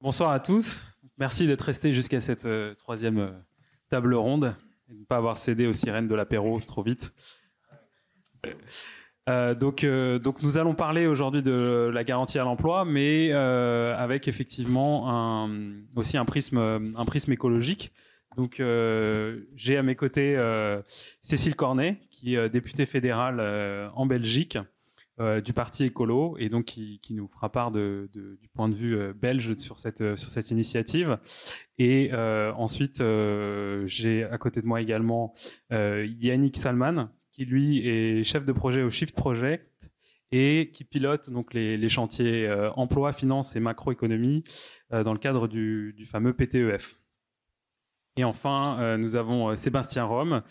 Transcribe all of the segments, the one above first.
Bonsoir à tous. Merci d'être restés jusqu'à cette euh, troisième euh, table ronde et de ne pas avoir cédé aux sirènes de l'apéro trop vite. Euh, donc, nous allons parler aujourd'hui de la garantie à l'emploi, mais avec effectivement aussi un prisme, un prisme écologique. Donc, j'ai à mes côtés Cécile Cornet, qui est députée fédérale en Belgique du parti écolo, et donc qui, nous fera part du point de vue belge sur cette sur cette initiative. Et ensuite, j'ai à côté de moi également Yannick Salman, qui lui est chef de projet au Shift Project et qui pilote donc les, les chantiers euh, emploi, finance et macroéconomie euh, dans le cadre du, du, fameux PTEF. Et enfin, euh, nous avons Sébastien Rome,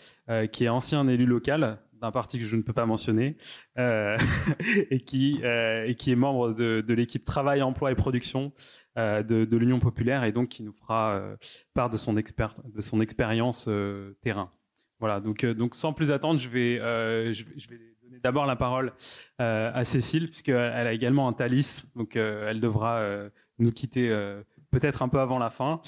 qui est ancien élu local d'un parti que je ne peux pas mentionner, et qui et qui est membre de, l'équipe Travail, Emploi et Production de, de l'Union populaire, et donc qui nous fera part de son expert de son expérience terrain. Voilà, donc, euh, donc sans plus attendre, je vais, euh, je je vais donner d'abord la parole euh, à Cécile, puisqu'elle a également un Thalys, donc euh, elle devra euh, nous quitter euh, peut-être un peu avant la fin,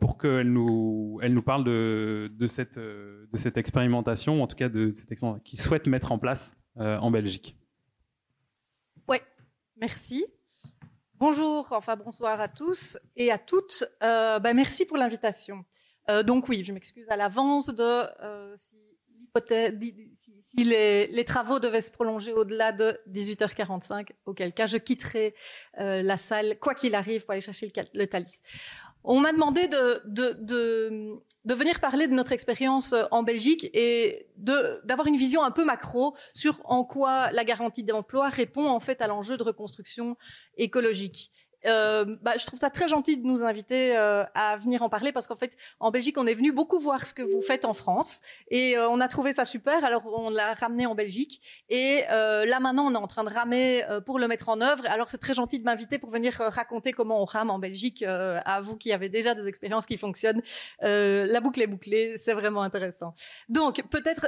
pour qu'elle nous, elle nous parle de, cette, de cette expérimentation, en tout cas de cette expérimentation qu'il souhaite mettre en place en Belgique. Ouais, merci. Bonjour, enfin bonsoir à tous et à toutes. Bah, merci pour l'invitation. Euh, donc oui, je m'excuse à l'avance de euh, si, les, travaux devaient se prolonger au-delà de 18h45, auquel cas je quitterai euh, la salle, quoi qu'il arrive, pour aller chercher le, le Thalys. On m'a demandé de, de, venir parler de notre expérience en Belgique et d'avoir une vision un peu macro sur en quoi la garantie d'emploi répond en fait à l'enjeu de reconstruction écologique. Euh, bah, je trouve ça très gentil de nous inviter euh, à venir en parler parce qu'en fait, en Belgique, on est venu beaucoup voir ce que vous faites en France et euh, on a trouvé ça super. Alors, on l'a ramené en Belgique et euh, là maintenant, on est en train de ramer euh, pour le mettre en œuvre. Alors, c'est très gentil de m'inviter pour venir raconter comment on rame en Belgique à vous qui avez déjà des expériences qui fonctionnent. la boucle est bouclée, c'est vraiment intéressant. Donc, peut-être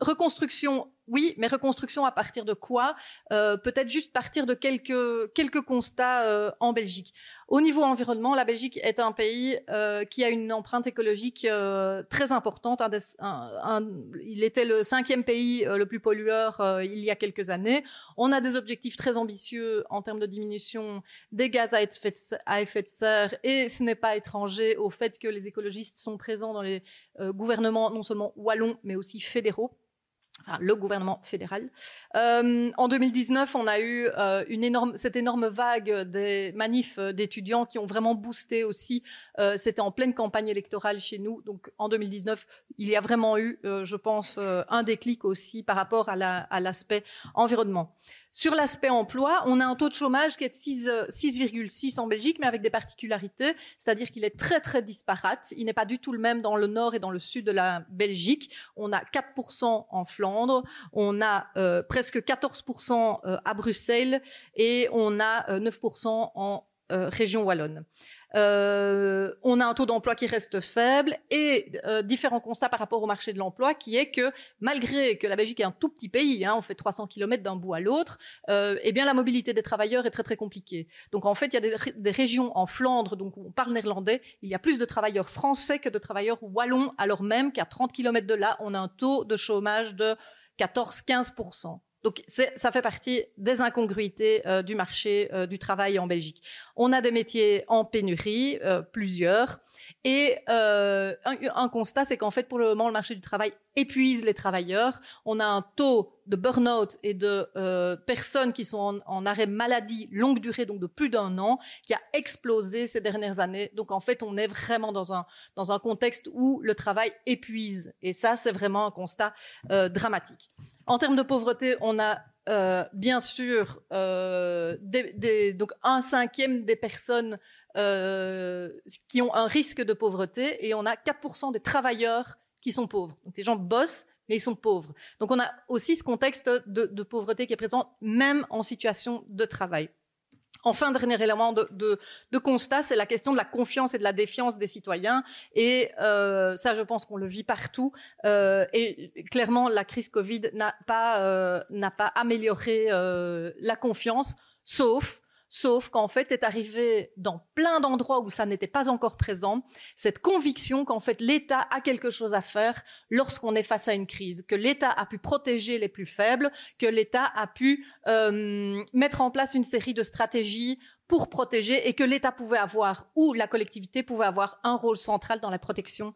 reconstruction oui, mais reconstruction à partir de quoi? Euh, Peut-être juste partir de quelques quelques constats euh, en Belgique. Au niveau environnement, la Belgique est un pays euh, qui a une empreinte écologique euh, très importante. Un un, un, il était le cinquième pays euh, le plus pollueur euh, il y a quelques années. On a des objectifs très ambitieux en termes de diminution des gaz à effet de, à effet de serre, et ce n'est pas étranger au fait que les écologistes sont présents dans les gouvernements non seulement wallons mais aussi fédéraux enfin, le gouvernement fédéral. Euh, en 2019, on a eu euh, une énorme, cette énorme vague des manifs d'étudiants qui ont vraiment boosté aussi. Euh, C'était en pleine campagne électorale chez nous. Donc en 2019, il y a vraiment eu, euh, je pense, euh, un déclic aussi par rapport à l'aspect la, à environnement. Sur l'aspect emploi, on a un taux de chômage qui est de 6,6 en Belgique, mais avec des particularités, c'est-à-dire qu'il est très très disparate. Il n'est pas du tout le même dans le nord et dans le sud de la Belgique. On a 4% en Flandre, on a euh, presque 14% euh, à Bruxelles et on a euh, 9% en euh, région wallonne. Euh, on a un taux d'emploi qui reste faible et euh, différents constats par rapport au marché de l'emploi qui est que malgré que la Belgique est un tout petit pays, hein, on fait 300 km d'un bout à l'autre, euh, eh bien la mobilité des travailleurs est très très compliquée. Donc en fait, il y a des, régions en Flandre, donc on parle néerlandais, il y a plus de travailleurs français que de travailleurs wallons, alors même qu'à 30 km de là, on a un taux de chômage de 14-15 donc ça fait partie des incongruités euh, du marché euh, du travail en Belgique. On a des métiers en pénurie, euh, plusieurs, et un, un, constat, c'est qu'en fait pour le moment le marché du travail épuise les travailleurs. On a un taux de burn-out et de euh, personnes qui sont en, en, arrêt maladie longue durée, donc de plus d'un an, qui a explosé ces dernières années. Donc en fait, on est vraiment dans un dans un contexte où le travail épuise, et ça c'est vraiment un constat euh, dramatique. En termes de pauvreté, on a euh, bien sûr euh, des, des, donc un cinquième des personnes euh, qui ont un risque de pauvreté et on a 4% des travailleurs qui sont pauvres. Donc les gens bossent, mais ils sont pauvres. Donc on a aussi ce contexte de, pauvreté qui est présent même en situation de travail. Enfin, dernier élément de, de, de constat, c'est la question de la confiance et de la défiance des citoyens. Et euh, ça, je pense qu'on le vit partout. Euh, et clairement, la crise Covid n'a pas euh, n'a pas amélioré la confiance, sauf sauf qu'en fait est arrivé dans plein d'endroits où ça n'était pas encore présent, cette conviction qu'en fait l'État a quelque chose à faire lorsqu'on est face à une crise, que l'État a pu protéger les plus faibles, que l'État a pu euh, mettre en place une série de stratégies pour protéger et que l'État pouvait avoir ou la collectivité pouvait avoir un rôle central dans la protection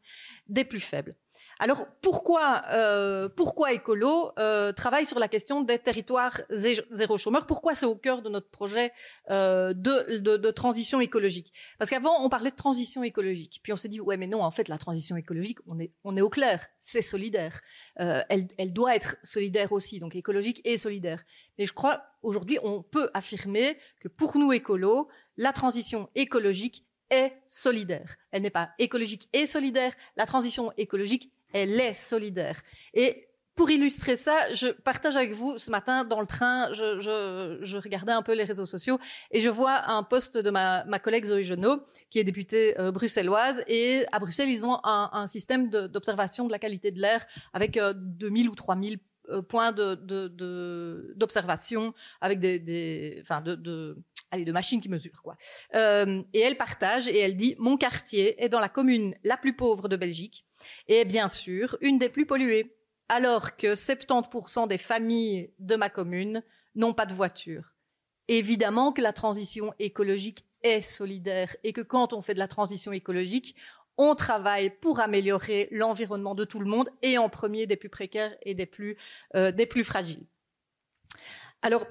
des plus faibles. Alors pourquoi euh, pourquoi écolo euh, travaille sur la question des territoires zéro chômeur? Pourquoi c'est au cœur de notre projet euh, de, de, de, transition écologique? Parce qu'avant on parlait de transition écologique, puis on s'est dit ouais mais non en fait la transition écologique on est on est au clair, c'est solidaire, euh, elle, elle doit être solidaire aussi donc écologique et solidaire. Mais je crois aujourd'hui on peut affirmer que pour nous écolos la transition écologique est solidaire. Elle n'est pas écologique et solidaire. La transition écologique elle est solidaire. Et pour illustrer ça, je partage avec vous ce matin dans le train, je, je, je regardais un peu les réseaux sociaux et je vois un poste de ma, ma collègue Zoé Genot, qui est députée euh, bruxelloise. Et à Bruxelles, ils ont un, un système d'observation de, la qualité de l'air avec euh, 2000 ou 3000 euh, points d'observation, de, de, avec des, des enfin de, allez, de machines qui mesurent quoi. Euh, et elle partage et elle dit mon quartier est dans la commune la plus pauvre de Belgique et bien sûr une des plus polluées, alors que 70% des familles de ma commune n'ont pas de voiture. Évidemment que la transition écologique est solidaire et que quand on fait de la transition écologique, on travaille pour améliorer l'environnement de tout le monde et en premier des plus précaires et des plus, euh, fragiles. Alors,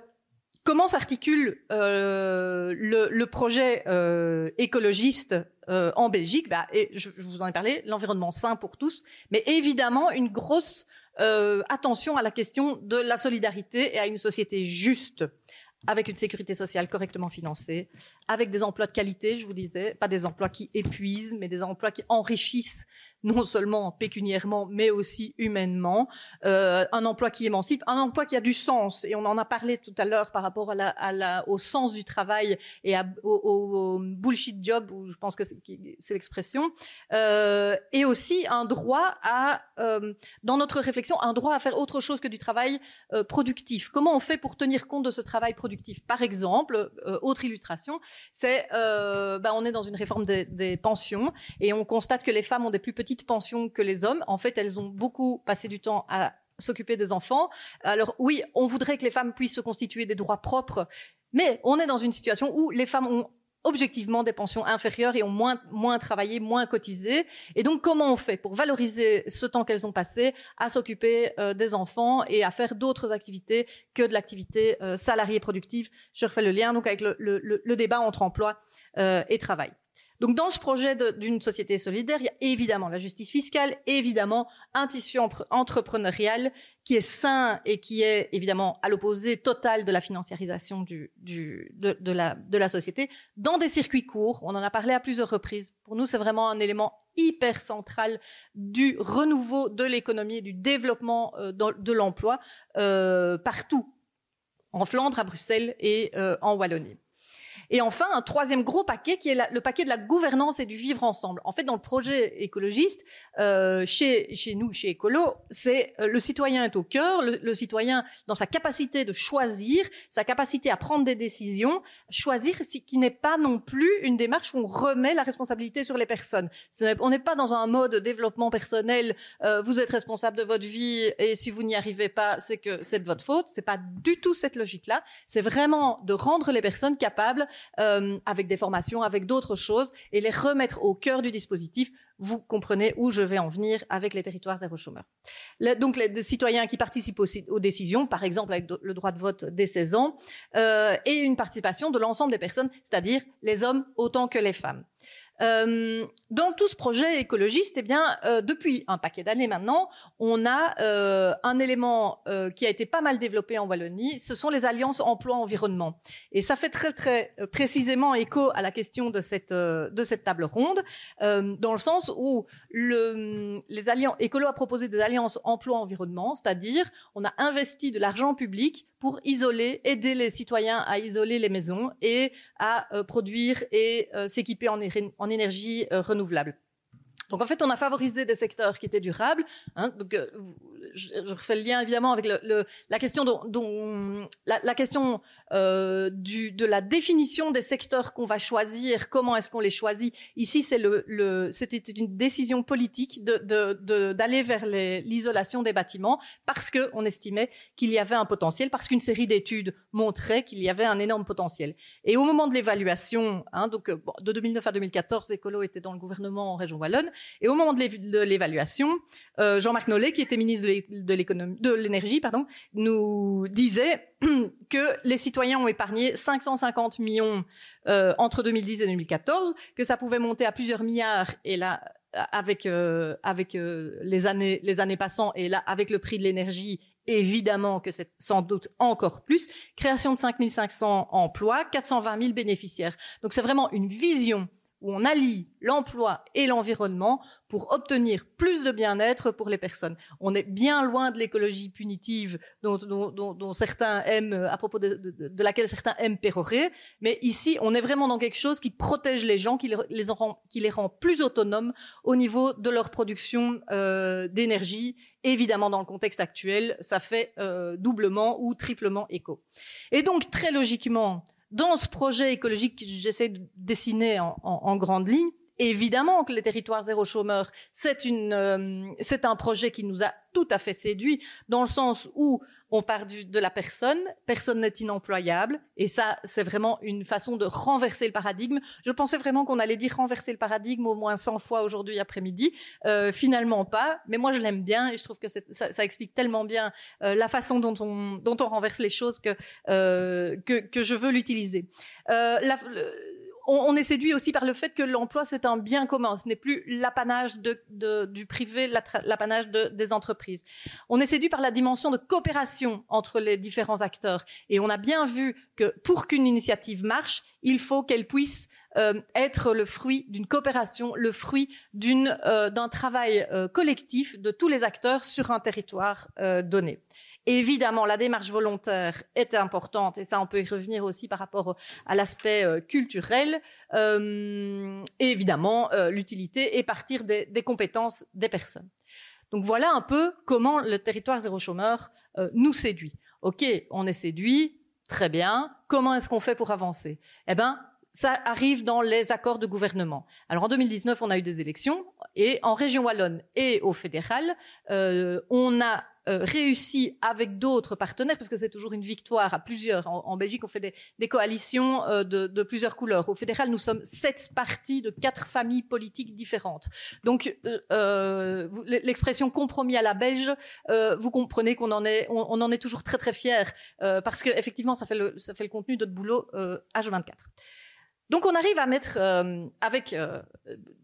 comment s'articule euh, le, le, projet euh, écologiste euh, en Belgique, bah, et je, vous en ai parlé, l'environnement sain pour tous, mais évidemment une grosse euh, attention à la question de la solidarité et à une société juste avec une sécurité sociale correctement financée, avec des emplois de qualité, je vous disais, pas des emplois qui épuisent, mais des emplois qui enrichissent non seulement pécuniairement, mais aussi humainement, euh, un emploi qui émancipe, un emploi qui a du sens. Et on en a parlé tout à l'heure par rapport au sens du travail et au, bullshit job, où je pense que c'est l'expression, euh, et aussi un droit à, euh, dans notre réflexion, un droit à faire autre chose que du travail productif. Comment on fait pour tenir compte de ce travail productif? Par exemple, euh, autre illustration, c'est, euh, bah, on est dans une réforme des, pensions et on constate que les femmes ont des plus petites pensions que les hommes. En fait, elles ont beaucoup passé du temps à s'occuper des enfants. Alors oui, on voudrait que les femmes puissent se constituer des droits propres, mais on est dans une situation où les femmes ont objectivement des pensions inférieures et ont moins, moins travaillé, moins cotisé. Et donc, comment on fait pour valoriser ce temps qu'elles ont passé à s'occuper euh, des enfants et à faire d'autres activités que de l'activité euh, salariée productive? Je refais le lien donc avec le, le, le débat entre emploi euh, et travail. Donc dans ce projet d'une société solidaire, il y a évidemment la justice fiscale, évidemment un tissu entrepreneurial qui est sain et qui est évidemment à l'opposé total de la financiarisation de la société, dans des circuits courts. On en a parlé à plusieurs reprises. Pour nous, c'est vraiment un élément hyper central du renouveau de l'économie et du développement euh, de l'emploi euh, partout, en Flandre, à Bruxelles et euh, en Wallonie. Et enfin, un troisième gros paquet qui est le paquet de la gouvernance et du vivre ensemble. En fait, dans le projet écologiste, euh, chez, chez nous, chez Écolo, c'est euh, le citoyen est au cœur, le, le, citoyen dans sa capacité de choisir, sa capacité à prendre des décisions, choisir qui n'est pas non plus une démarche où on remet la responsabilité sur les personnes. on n'est pas dans un mode développement personnel, euh, vous êtes responsable de votre vie et si vous n'y arrivez pas, c'est que c'est de votre faute. C'est pas du tout cette logique-là. C'est vraiment de rendre les personnes capables euh, avec des formations, avec d'autres choses, et les remettre au cœur du dispositif. Vous comprenez où je vais en venir avec les territoires zéro chômeur. donc les, citoyens qui participent aux, décisions, par exemple avec le droit de vote dès 16 ans, euh, et une participation de l'ensemble des personnes, c'est-à-dire les hommes autant que les femmes. Euh, dans tout ce projet écologiste, eh bien, euh, depuis un paquet d'années maintenant, on a euh, un élément euh, qui a été pas mal développé en Wallonie. Ce sont les alliances emploi-environnement, et ça fait très très euh, précisément écho à la question de cette de cette table ronde, dans le sens où le, les alliances écolo a proposé des alliances emploi-environnement, c'est-à-dire on a investi de l'argent public pour isoler, aider les citoyens à isoler les maisons et à produire et s'équiper en, en énergie euh, renouvelable. Donc en fait, on a favorisé des secteurs qui étaient durables. Hein, donc, euh, je, je, refais le lien évidemment avec le, le, la question dont, dont la, la, question euh, du, de la définition des secteurs qu'on va choisir. Comment est-ce qu'on les choisit Ici, c'est le, le c'était une décision politique de, de, d'aller vers l'isolation des bâtiments parce que on estimait qu'il y avait un potentiel, parce qu'une série d'études montrait qu'il y avait un énorme potentiel. Et au moment de l'évaluation, hein, donc bon, de 2009 à 2014, Écolo était dans le gouvernement en région wallonne. Et au moment de l'évaluation, euh, Jean-Marc Nollet, qui était ministre de l'économie, de l'énergie, pardon, nous disait que les citoyens ont épargné 550 millions euh, entre 2010 et 2014, que ça pouvait monter à plusieurs milliards. Et là, avec euh, avec les années les années passant et là avec le prix de l'énergie évidemment que c'est sans doute encore plus création de 5500 emplois 420 000 bénéficiaires donc c'est vraiment une vision où on allie l'emploi et l'environnement pour obtenir plus de bien-être pour les personnes. On est bien loin de l'écologie punitive dont, dont, dont, certains aiment, à propos de, de, laquelle certains aiment pérorer, mais ici, on est vraiment dans quelque chose qui protège les gens, qui les, les rend, qui les rend plus autonomes au niveau de leur production euh, d'énergie. Évidemment, dans le contexte actuel, ça fait euh, doublement ou triplement écho. Et donc, très logiquement, dans ce projet écologique que j'essaie de dessiner en, en, grande ligne, Évidemment que les territoires zéro chômeur, c'est euh, un projet qui nous a tout à fait séduit dans le sens où on part du, de la personne, personne n'est inemployable, et ça, c'est vraiment une façon de renverser le paradigme. Je pensais vraiment qu'on allait dire renverser le paradigme au moins 100 fois aujourd'hui après-midi. Euh, finalement pas, mais moi je l'aime bien et je trouve que ça, ça, explique tellement bien euh, la façon dont on, dont on renverse les choses que, euh, que, que, je veux l'utiliser. Euh, la, le, on, est séduit aussi par le fait que l'emploi c'est un bien commun, ce n'est plus l'apanage du privé, l'apanage de, des entreprises. On est séduit par la dimension de coopération entre les différents acteurs et on a bien vu que pour qu'une initiative marche, il faut qu'elle puisse être le fruit d'une coopération, le fruit d'une euh, d'un travail euh, collectif de tous les acteurs sur un territoire euh, donné. Évidemment, la démarche volontaire est importante et ça, on peut y revenir aussi par rapport à l'aspect euh, culturel. Euh, et évidemment, euh, l'utilité et partir des, des, compétences des personnes. Donc voilà un peu comment le territoire zéro chômeur euh, nous séduit. Ok, on est séduit, très bien. Comment est-ce qu'on fait pour avancer? Eh ben, ça arrive dans les accords de gouvernement. Alors en 2019, on a eu des élections et en région wallonne et au fédéral, euh, on a euh, réussi avec d'autres partenaires, parce que c'est toujours une victoire à plusieurs. En, Belgique, on fait des, des coalitions euh, de, de, plusieurs couleurs. Au fédéral, nous sommes sept partis de quatre familles politiques différentes. Donc, euh, euh l'expression compromis à la belge, vous comprenez qu'on en est, on, en est toujours très très fiers, parce que effectivement, ça fait le, ça fait le contenu de notre boulot H24. Donc on arrive à mettre euh, avec euh,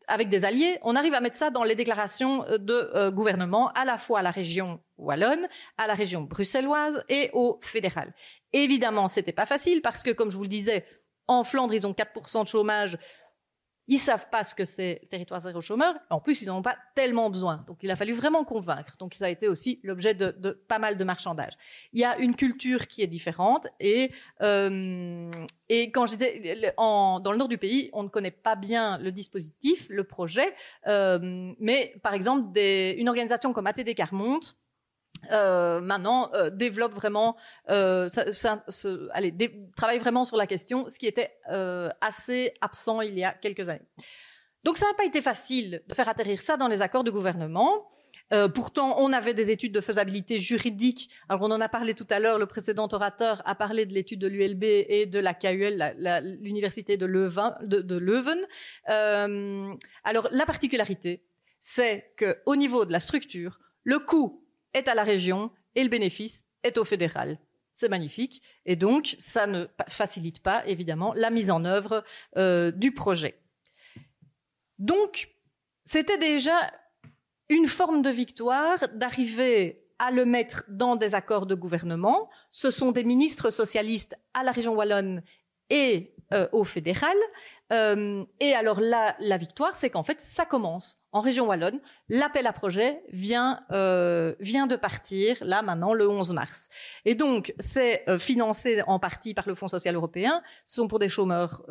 avec des alliés, on arrive à mettre ça dans les déclarations de euh, gouvernement à la fois à la région wallonne, à la région bruxelloise et au fédéral. Évidemment, c'était pas facile parce que comme je vous le disais, en Flandre, ils ont 4% de chômage ils savent pas ce que c'est territoire zéro chômeur. En plus, ils n'en ont pas tellement besoin. Donc, il a fallu vraiment convaincre. Donc, ça a été aussi l'objet de, de, pas mal de marchandage. Il y a une culture qui est différente et euh, et quand je disais en, dans le nord du pays, on ne connaît pas bien le dispositif, le projet, euh, mais par exemple, des, une organisation comme ATD Carmonte euh, maintenant euh, développe vraiment, euh, ça, ça, ce, allez, travaille vraiment sur la question, ce qui était euh, assez absent il y a quelques années. Donc ça n'a pas été facile de faire atterrir ça dans les accords de gouvernement. Euh, pourtant, on avait des études de faisabilité juridique. Alors, on en a parlé tout à l'heure. Le précédent orateur a parlé de l'étude de l'ULB et de la KUL, l'université de Leuven. De, de Leuven. Euh, alors, la particularité, c'est que au niveau de la structure, le coût est à la région et le bénéfice est au fédéral. C'est magnifique. Et donc, ça ne facilite pas, évidemment, la mise en œuvre euh, du projet. Donc, c'était déjà une forme de victoire d'arriver à le mettre dans des accords de gouvernement. Ce sont des ministres socialistes à la région wallonne et euh, au fédéral. Euh, et alors là, la victoire, c'est qu'en fait, ça commence en région wallonne. L'appel à projet vient euh, vient de partir là maintenant le 11 mars. Et donc c'est financé en partie par le Fonds social européen. Ce sont pour des chômeurs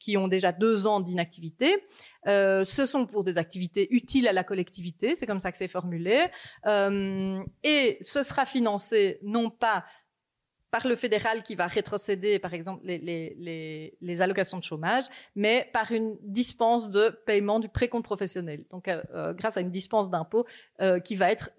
qui ont déjà deux ans d'inactivité. ce sont pour des activités utiles à la collectivité. C'est comme ça que c'est formulé. et ce sera financé non pas par le fédéral qui va rétrocéder, par exemple, les, allocations de chômage, mais par une dispense de paiement du précompte professionnel. Donc, euh, euh, grâce à une dispense d'impôt euh, qui va être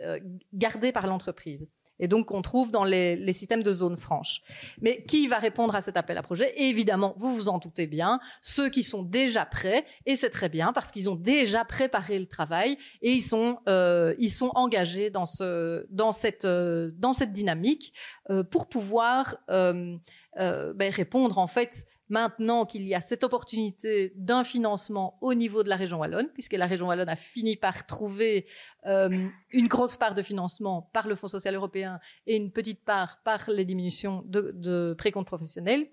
gardée par l'entreprise et donc qu'on trouve dans les, les, systèmes de zones franches. Mais qui va répondre à cet appel à projet? Évidemment, vous vous en doutez bien, ceux qui sont déjà prêts, et c'est très bien parce qu'ils ont déjà préparé le travail et ils sont euh, ils sont engagés dans ce dans cette euh, dans cette dynamique euh, pour pouvoir euh, euh, ben, répondre en fait maintenant qu'il y a cette opportunité d'un financement au niveau de la région wallonne, puisque la région wallonne a fini par trouver euh, une grosse part de financement par le Fonds social européen et une petite part par les diminutions de, de précomptes professionnels,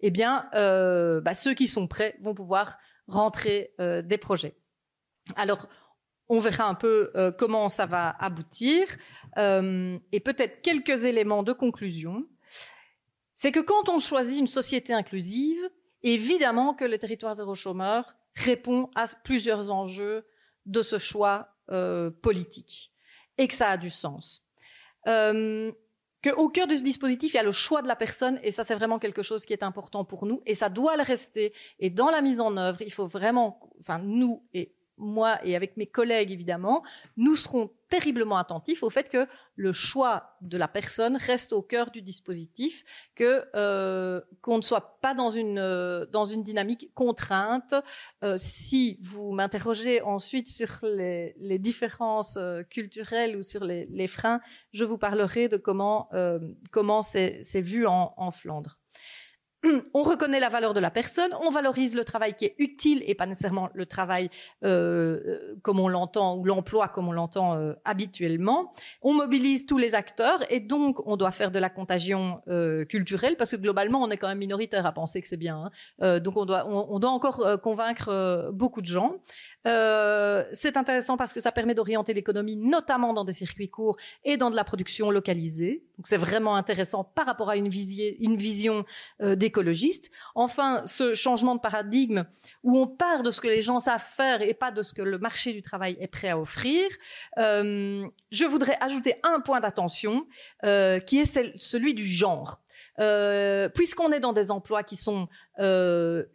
eh bien, euh, bah, ceux qui sont prêts vont pouvoir rentrer euh, des projets. Alors, on verra un peu comment ça va aboutir et peut-être quelques éléments de conclusion c'est que quand on choisit une société inclusive, évidemment que le territoire zéro chômeur répond à plusieurs enjeux de ce choix euh, politique et que ça a du sens. Euh, qu'au cœur de ce dispositif, il y a le choix de la personne et ça, c'est vraiment quelque chose qui est important pour nous et ça doit le rester. Et dans la mise en œuvre, il faut vraiment, enfin nous et moi et avec mes collègues évidemment, nous serons terriblement attentifs au fait que le choix de la personne reste au cœur du dispositif, que euh, qu'on ne soit pas dans une euh, dans une dynamique contrainte. Euh, si vous m'interrogez ensuite sur les, les différences euh, culturelles ou sur les, les, freins, je vous parlerai de comment euh, comment c'est vu en, en Flandre on reconnaît la valeur de la personne, on valorise le travail qui est utile et pas nécessairement le travail euh, euh, comme on l'entend ou l'emploi comme on l'entend euh, habituellement. On mobilise tous les acteurs et donc on doit faire de la contagion culturelle parce que globalement on est quand même minoritaire à penser que c'est bien. Hein. donc on doit on doit encore convaincre beaucoup de gens. Euh, c'est intéressant parce que ça permet d'orienter l'économie, notamment dans des circuits courts et dans de la production localisée. Donc c'est vraiment intéressant par rapport à une, vision euh, d'écologiste. Enfin, ce changement de paradigme où on part de ce que les gens savent faire et pas de ce que le marché du travail est prêt à offrir. Euh, je voudrais ajouter un point d'attention qui est celui du genre. Puisqu'on est dans des emplois qui sont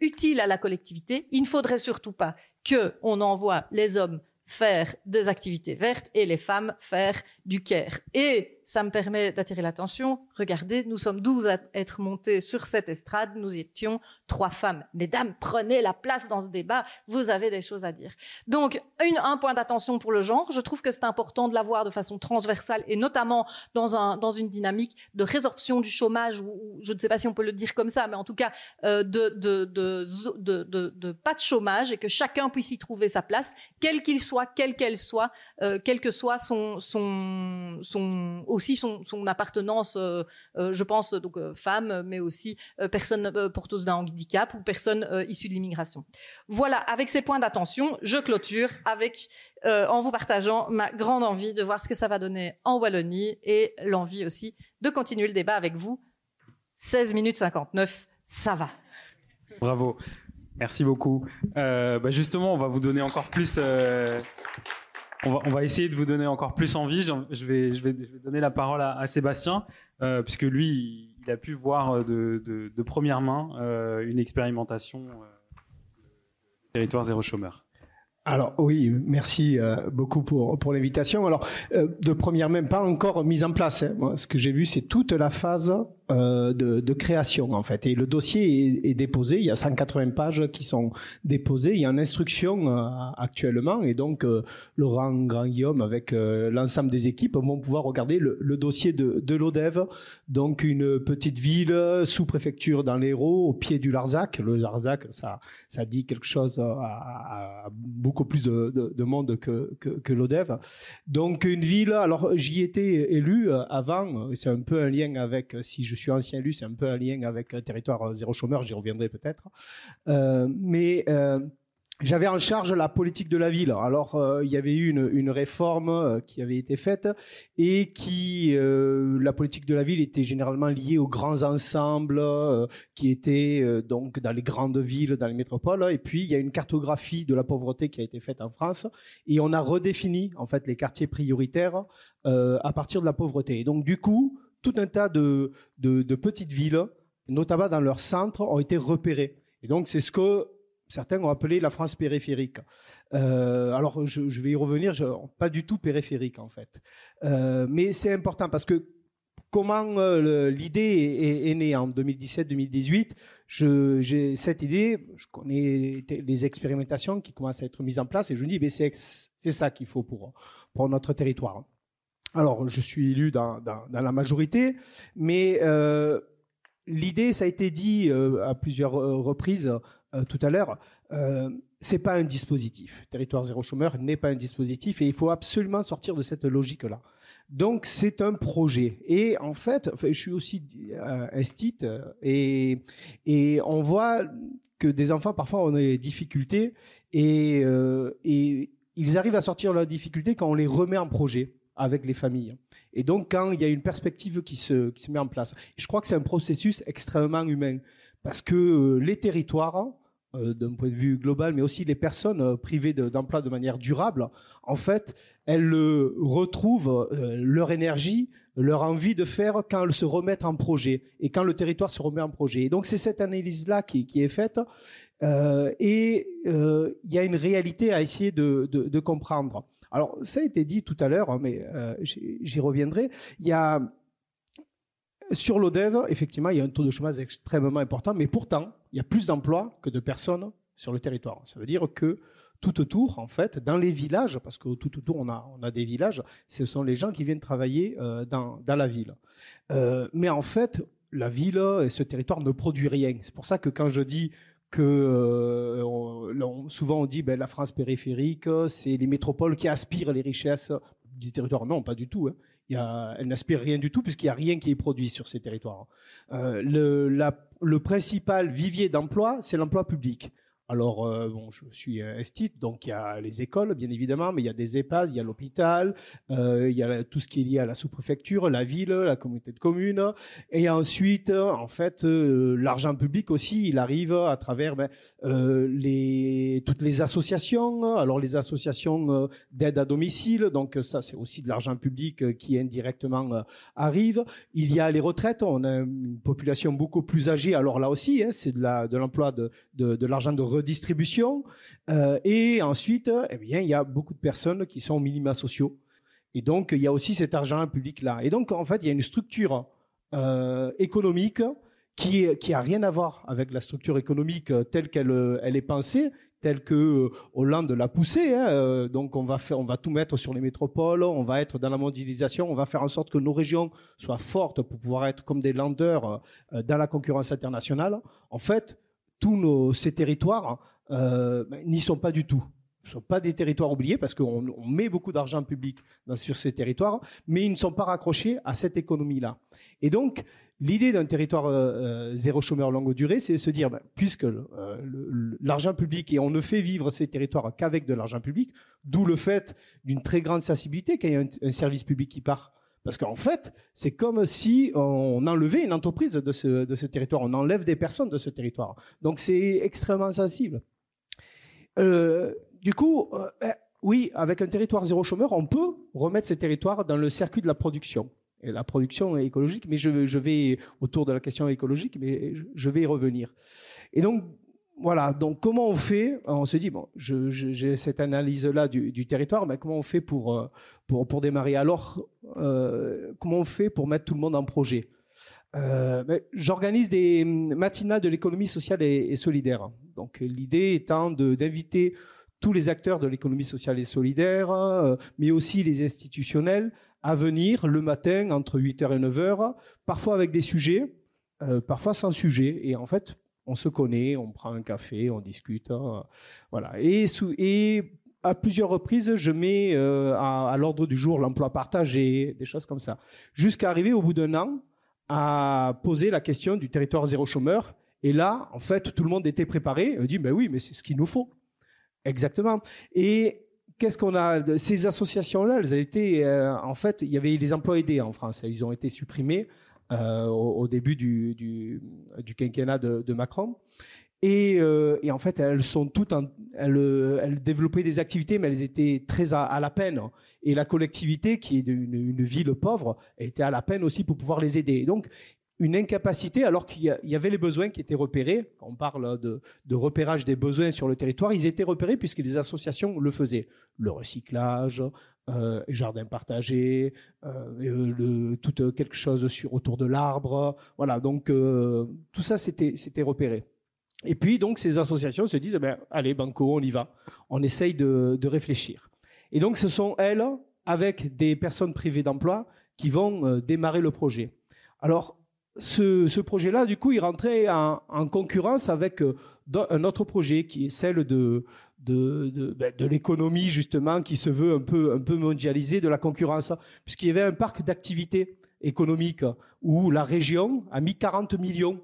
utiles à la collectivité, il ne faudrait surtout pas que on envoie les hommes faire des activités vertes et les femmes faire du care. Et ça me permet d'attirer l'attention. Regardez, nous sommes 12 à être montés sur cette estrade. Nous étions trois femmes. Mesdames, prenez la place dans ce débat. Vous avez des choses à dire. Donc, une, un point d'attention pour le genre. Je trouve que c'est important de l'avoir de façon transversale et notamment dans, un, dans une dynamique de résorption du chômage ou, je ne sais pas si on peut le dire comme ça, mais en tout cas euh, de, de, de, de, de, pas de chômage et que chacun puisse y trouver sa place, quel qu'il soit, quelle qu'elle soit, euh, quel que soit son, son, son aussi son, appartenance, euh, euh, je pense donc euh, femme, mais aussi personne porteuse d'un handicap ou personne issue de l'immigration. Voilà, avec ces points d'attention, je clôture en vous partageant ma grande envie de voir ce que ça va donner en Wallonie et l'envie aussi de continuer le débat avec vous. 16 minutes 59, ça va. Bravo. Merci beaucoup. Bah justement, on va vous donner encore plus on va, essayer de vous donner encore plus envie. Je vais, je vais, donner la parole à, Sébastien, euh, puisque lui, il a pu voir de, de, première main euh, une expérimentation euh, territoire zéro chômeur. Alors oui, merci euh, beaucoup pour pour l'invitation. Alors euh, de première même pas encore mise en place. Hein. Moi, ce que j'ai vu, c'est toute la phase euh, de, de, création en fait. Et le dossier est, est, déposé. Il y a 180 pages qui sont déposées. Il y a une instruction actuellement, et donc Laurent Grand Guillaume avec l'ensemble des équipes vont pouvoir regarder le, le dossier de, de l'ODEV, donc une petite ville sous préfecture dans l'Hérault, au pied du Larzac. Le Larzac, ça ça dit quelque chose à, à, à beaucoup plus de, de, monde que, que, que l'ODEV. Donc une ville, alors j'y étais élu euh, avant, c'est un peu un lien avec, si je suis ancien élu, c'est un peu un lien avec territoire zéro chômeur, j'y reviendrai peut-être. Euh, mais j'avais en charge la politique de la ville. Alors, euh, il y avait eu une, réforme euh, qui avait été faite et qui, euh, la politique de la ville était généralement liée aux grands ensembles qui étaient donc dans les grandes villes, dans les métropoles. Et puis, il y a une cartographie de la pauvreté qui a été faite en France et on a redéfini en fait les quartiers prioritaires à partir de la pauvreté. Et donc, du coup, tout un tas de, petites villes, notamment dans leur centre, ont été repérées. Et donc, c'est ce que certains ont appelé la France périphérique. Euh, alors, je, vais y revenir, pas du tout périphérique en fait. Euh, mais c'est important parce que comment euh, l'idée est, née en 2017-2018 J'ai cette idée, je connais les expérimentations qui commencent à être mises en place et je me dis, c'est ça qu'il faut pour notre territoire. Alors, je suis élu dans, dans, dans la majorité, mais l'idée, ça a été dit à plusieurs reprises euh, tout à l'heure, euh, c'est pas un dispositif. Territoire zéro chômeur n'est pas un dispositif et il faut absolument sortir de cette logique-là. Donc c'est un projet. Et en fait, je suis aussi euh, esthite euh, et, et on voit que des enfants parfois ont des difficultés et, et ils arrivent à sortir de difficultés quand on les remet en projet avec les familles. Et donc quand il y a une perspective qui se, qui se met en place. je crois que c'est un processus extrêmement humain parce que les territoires euh, d'un point de vue global, mais aussi les personnes euh, privées d'emploi de, manière durable, en fait, elles retrouvent euh, leur énergie, leur envie de faire quand elles se remettent en projet et quand le territoire se remet en projet. Et donc c'est cette analyse-là qui, qui, est faite et il y a une réalité à essayer de, de, comprendre. Alors ça a été dit tout à l'heure, hein, mais j'y reviendrai. Il y a sur l'ODEV, effectivement, il y a un taux de chômage extrêmement important, mais pourtant, il y a plus d'emplois que de personnes sur le territoire. Ça veut dire que tout autour, en fait, dans les villages, parce que tout autour on a, on a des villages, ce sont les gens qui viennent travailler euh, dans, dans la ville. Euh, mais en fait, la ville et ce territoire ne produit rien. C'est pour ça que quand je dis que euh, souvent on dit ben, la France périphérique, c'est les métropoles qui aspirent les richesses du territoire. Non, pas du tout. Hein elle n'aspire rien du tout puisqu'il n'y a rien qui est produit sur ces territoires. Euh, le, le principal vivier d'emploi, c'est l'emploi public. Alors, euh, bon, je suis esthite, donc il y a les écoles, bien évidemment, mais il y a des EHPAD, il y a l'hôpital, euh, il y a tout ce qui est lié à la sous-préfecture, la ville, la communauté de communes. Et ensuite, en fait, euh, l'argent public aussi, il arrive à travers ben, toutes les associations. Alors, les associations d'aide à domicile, donc ça, c'est aussi de l'argent public qui indirectement arrive. Il y a les retraites, on a une population beaucoup plus âgée. Alors là aussi, hein, c'est de l'emploi de, de, de l'argent de redistribution. Euh, et ensuite, eh bien, il y a beaucoup de personnes qui sont aux minima sociaux. Et donc, il y a aussi cet argent public-là. Et donc, en fait, il y a une structure euh, économique qui, qui a rien à voir avec la structure économique telle qu'elle elle est pensée, telle que euh, Hollande l'a poussée. Hein. Donc, on va on va tout mettre sur les métropoles, on va être dans la mondialisation, on va faire en sorte que nos régions soient fortes pour pouvoir être comme des landers dans la concurrence internationale. En fait, tous ces territoires euh, ben, n'y sont pas du tout. Ce ne sont pas des territoires oubliés parce qu'on met beaucoup d'argent public sur ces territoires, mais ils ne sont pas raccrochés à cette économie-là. Et donc, l'idée d'un territoire euh, euh, zéro chômeur longue durée, c'est de se dire, ben, puisque l'argent public, et on ne fait vivre ces territoires qu'avec de l'argent public, d'où le fait d'une très grande sensibilité qu'il y ait un service public qui part parce qu'en fait, c'est comme si on enlevait une entreprise de ce, de ce territoire, on enlève des personnes de ce territoire. Donc c'est extrêmement sensible. Euh, du coup, euh, eh, oui, avec un territoire zéro chômeur, on peut remettre ces territoires dans le circuit de la production. Et la production écologique, mais je, je vais autour de la question écologique, mais je vais y revenir. Et donc, voilà, donc comment on fait On se dit bon, j'ai cette analyse-là du, territoire, mais comment on fait pour euh, démarrer Alors, euh, comment on fait pour mettre tout le monde en projet euh, J'organise des matinales de l'économie sociale et, solidaire. Donc l'idée étant d'inviter tous les acteurs de l'économie sociale et solidaire, mais aussi les institutionnels, à venir le matin entre 8h et 9h, parfois avec des sujets, parfois sans sujet. Et en fait, on se connaît, on prend un café, on discute, hein, voilà. Et, à plusieurs reprises, je mets euh, à, l'ordre du jour l'emploi partagé, des choses comme ça, jusqu'à arriver au bout d'un an a posé la question du territoire zéro chômeur. Et là, en fait, tout le monde était préparé. On dit, ben oui, mais c'est ce qu'il nous faut. Exactement. Et qu'est-ce qu'on a Ces associations-là, elles ont été, euh, en fait, il y avait les emplois aidés en France. Ils ont été supprimés euh, au, début du, quinquennat de, Macron. Et, euh, et, en fait, elles sont toutes, elles, développaient des activités, mais elles étaient très à, la peine. Et la collectivité, qui est une, ville pauvre, était à la peine aussi pour pouvoir les aider. Donc, une incapacité, alors qu'il y, avait les besoins qui étaient repérés. On parle de, repérage des besoins sur le territoire, ils étaient repérés puisque les associations le faisaient. Le recyclage, euh, jardin partagé, euh, le, tout quelque chose sur autour de l'arbre. Voilà, donc euh, tout ça c'était c'était repéré. Et puis donc ces associations se disent, eh ben, allez Banco, on y va, on essaye de, de, réfléchir. Et donc ce sont elles, avec des personnes privées d'emploi, qui vont euh, démarrer le projet. Alors ce, ce projet-là, du coup, il rentrait en, en concurrence avec euh, un autre projet qui est celle de de, de, ben, de l'économie justement qui se veut un peu un peu mondialisée de la concurrence puisqu'il y avait un parc d'activités économiques où la région a mis 40 millions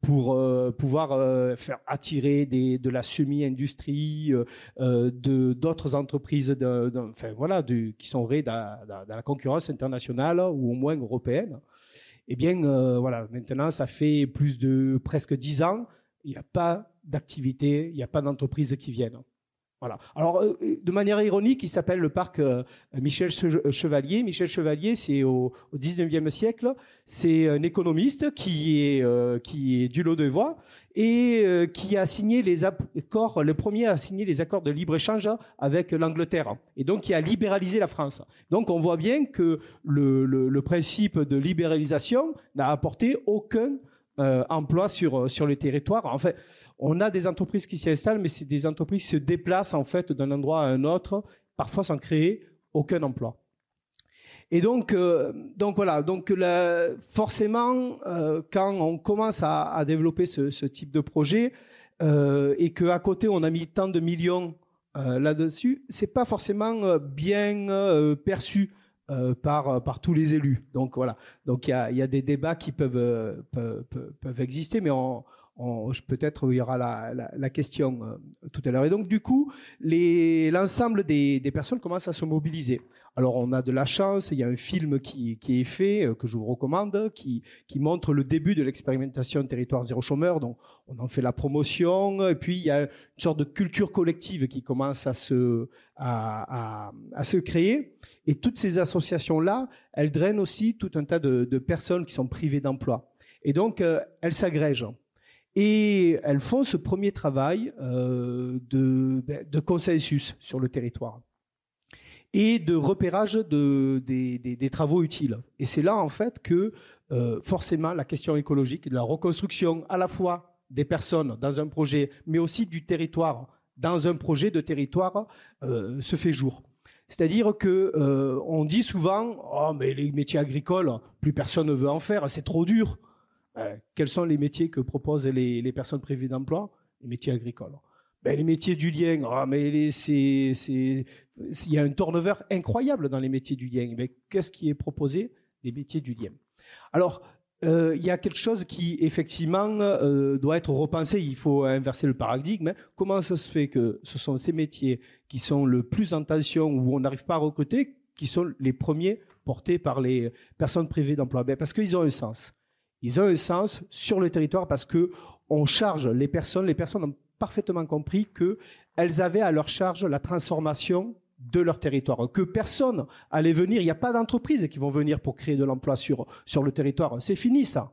pour euh, pouvoir euh, faire attirer des, de la semi-industrie, euh, d'autres entreprises, de, enfin voilà, qui sont dans, dans, dans, la concurrence internationale ou au moins européenne. Eh bien, voilà, maintenant ça fait plus de presque dix ans, il n'y a pas d'activité, il n'y a pas d'entreprise qui viennent. Voilà. Alors, euh, de manière ironique, il s'appelle le parc euh, Michel Chevalier. Michel Chevalier, c'est au, au 19e siècle. C'est un économiste qui est euh, qui est du lot de voix et qui a signé les accords, le premier à signer les accords de libre échange avec l'Angleterre. Et donc, qui a libéralisé la France. Donc, on voit bien que le, le, le principe de libéralisation n'a apporté aucun euh, emploi sur sur le territoire. En fait, on a des entreprises qui s'y installent, mais c'est des entreprises qui se déplacent en fait d'un endroit à un autre, parfois sans créer aucun emploi. Et donc, euh, voilà, forcément, euh, quand on commence à, à développer ce, type de projet euh, et qu'à côté on a mis tant de millions euh, là-dessus, c'est pas forcément euh, bien perçu par par tous les élus. Donc voilà, donc il y a, y a, des débats qui peuvent peuvent, peuvent exister, mais on peut-être il y aura la, la, question euh, tout à l'heure. Et donc du coup, l'ensemble des, personnes commencent à se mobiliser. Alors on a de la chance, il y a un film qui, est fait, euh, que je vous recommande, qui, montre le début de l'expérimentation territoire zéro chômeur, donc on en fait la promotion, et puis il y a une sorte de culture collective qui commence à se, créer. Et toutes ces associations-là, elles drainent aussi tout un tas de, de personnes qui sont privées d'emploi. Et donc, euh, elles s'agrègent. Et elles font ce premier travail euh, de, ben, de, consensus sur le territoire et de repérage de, des, travaux utiles. Et c'est là en fait que euh, forcément la question écologique, de la reconstruction à la fois des personnes dans un projet, mais aussi du territoire dans un projet de territoire euh, se fait jour. C'est-à-dire que on dit souvent, oh mais les métiers agricoles, plus personne ne veut en faire, c'est trop dur. Euh, quels sont les métiers que proposent les, personnes privées d'emploi? Les métiers agricoles. Ben, les métiers du lien, ah, mais il y a un turnover incroyable dans les métiers du lien. Mais qu'est-ce qui est proposé Des métiers du lien? Alors, euh, il y a quelque chose qui effectivement euh, doit être repensé. Il faut inverser le paradigme. Hein. Comment ça se fait que ce sont ces métiers qui sont le plus en tension où on n'arrive pas à recruter, qui sont les premiers portés par les personnes privées d'emploi? Ben Parce qu'ils ont un sens ils ont un sens sur le territoire parce que on charge les personnes, les personnes ont parfaitement compris que elles avaient à leur charge la transformation de leur territoire, que personne allait venir, il n'y a pas d'entreprise qui vont venir pour créer de l'emploi sur sur le territoire, c'est fini ça.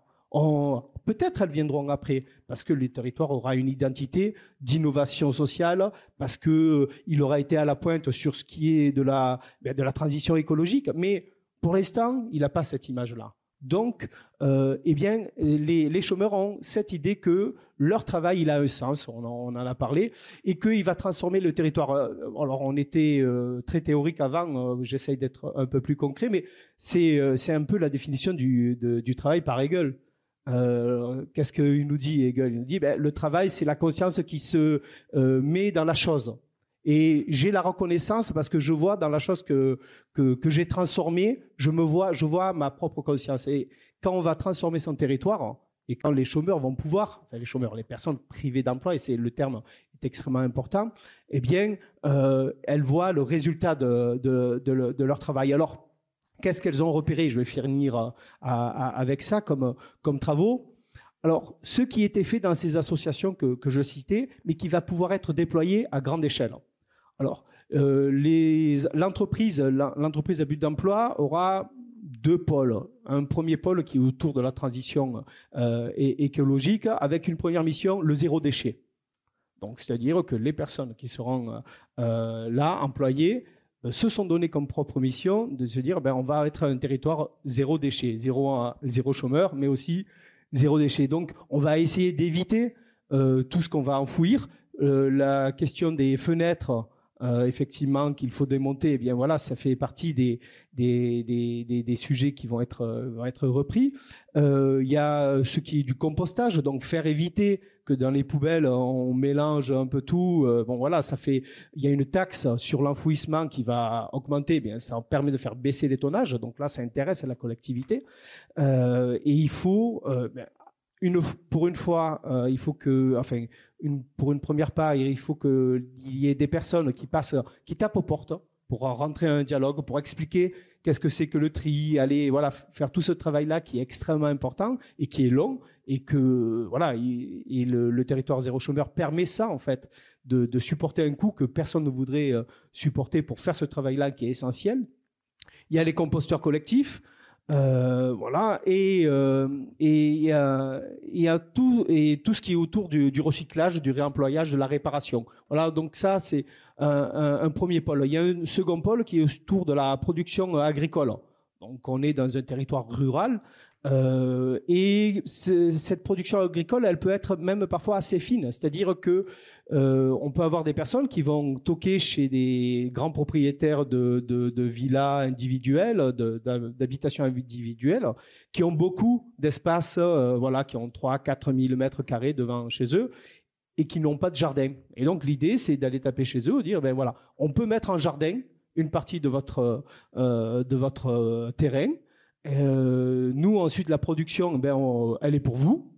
Peut-être elles viendront après, parce que le territoire aura une identité d'innovation sociale, parce que il aura été à la pointe sur ce qui est de la ben, de la transition écologique. Mais pour l'instant, il n'a pas cette image-là. Donc, euh, eh bien, les, les, chômeurs ont cette idée que leur travail, il a un sens, on en, on en a parlé, et qu'il va transformer le territoire. Euh, alors, on était euh, très théorique avant, euh, j'essaye d'être un peu plus concret, mais c'est euh, un peu la définition du, du travail par Hegel. Qu'est-ce qu'il nous dit Hegel? Il nous dit, ben, le travail, c'est la conscience qui se met dans la chose. Et j'ai la reconnaissance parce que je vois dans la chose que que, j'ai transformée, je me vois, je vois ma propre conscience. Et quand on va transformer son territoire et quand les chômeurs vont pouvoir, enfin les chômeurs, les personnes privées d'emploi, et c'est le terme est extrêmement important, eh bien, euh, elles voient le résultat de, de, leur travail. Alors, qu'est-ce qu'elles ont repéré? Je vais finir à, avec ça comme, comme travaux. Alors, ce qui était fait dans ces associations que, que je citais, mais qui va pouvoir être déployé à grande échelle. Alors, euh, l'entreprise, à but d'emploi aura deux pôles. Un premier pôle qui est autour de la transition euh, écologique, avec une première mission, le zéro déchet. Donc, c'est-à-dire que les personnes qui seront euh, là, employées, se sont données comme propre mission de se dire, ben, on va être un territoire zéro déchet, zéro, zéro chômeur, mais aussi zéro déchet. Donc, on va essayer d'éviter tout ce qu'on va enfouir. La question des fenêtres euh, effectivement qu'il faut démonter, eh bien voilà, ça fait partie des des, des, des, sujets qui vont être vont être repris. Euh, il y a ce qui est du compostage, donc faire éviter que dans les poubelles on mélange un peu tout. Euh, bon voilà, ça fait. Il y a une taxe sur l'enfouissement qui va augmenter. Eh bien ça permet de faire baisser les tonnages, donc là ça intéresse la collectivité. et il faut ben, pour une fois, euh, il faut que, enfin, pour une première part, il faut qu'il y ait des personnes qui passent, qui tapent aux portes pour rentrer un dialogue, pour expliquer qu'est-ce que c'est que le tri, aller, voilà, faire tout ce travail-là qui est extrêmement important et qui est long et que, voilà, et, le, territoire zéro chômeur permet ça, en fait, de, de supporter un coût que personne ne voudrait euh, supporter pour faire ce travail-là qui est essentiel. Il y a les composteurs collectifs. Euh, voilà et euh, et il y, a, tout et tout ce qui est autour du, du, recyclage, du réemployage, de la réparation. Voilà donc ça c'est un, un, premier pôle. Il y a un second pôle qui est autour de la production agricole. Donc on est dans un territoire rural euh, et cette production agricole, elle peut être même parfois assez fine. C'est-à-dire que euh, on peut avoir des personnes qui vont toquer chez des grands propriétaires de, villas individuelles, d'habitations individuelles, qui ont beaucoup d'espace, euh, voilà, qui ont 3 4 000 mètres carrés devant chez eux et qui n'ont pas de jardin. Et donc l'idée, c'est d'aller taper chez eux, dire ben voilà, on peut mettre en jardin une partie de votre euh, de votre euh, terrain. Euh, nous ensuite la production, ben elle est pour vous.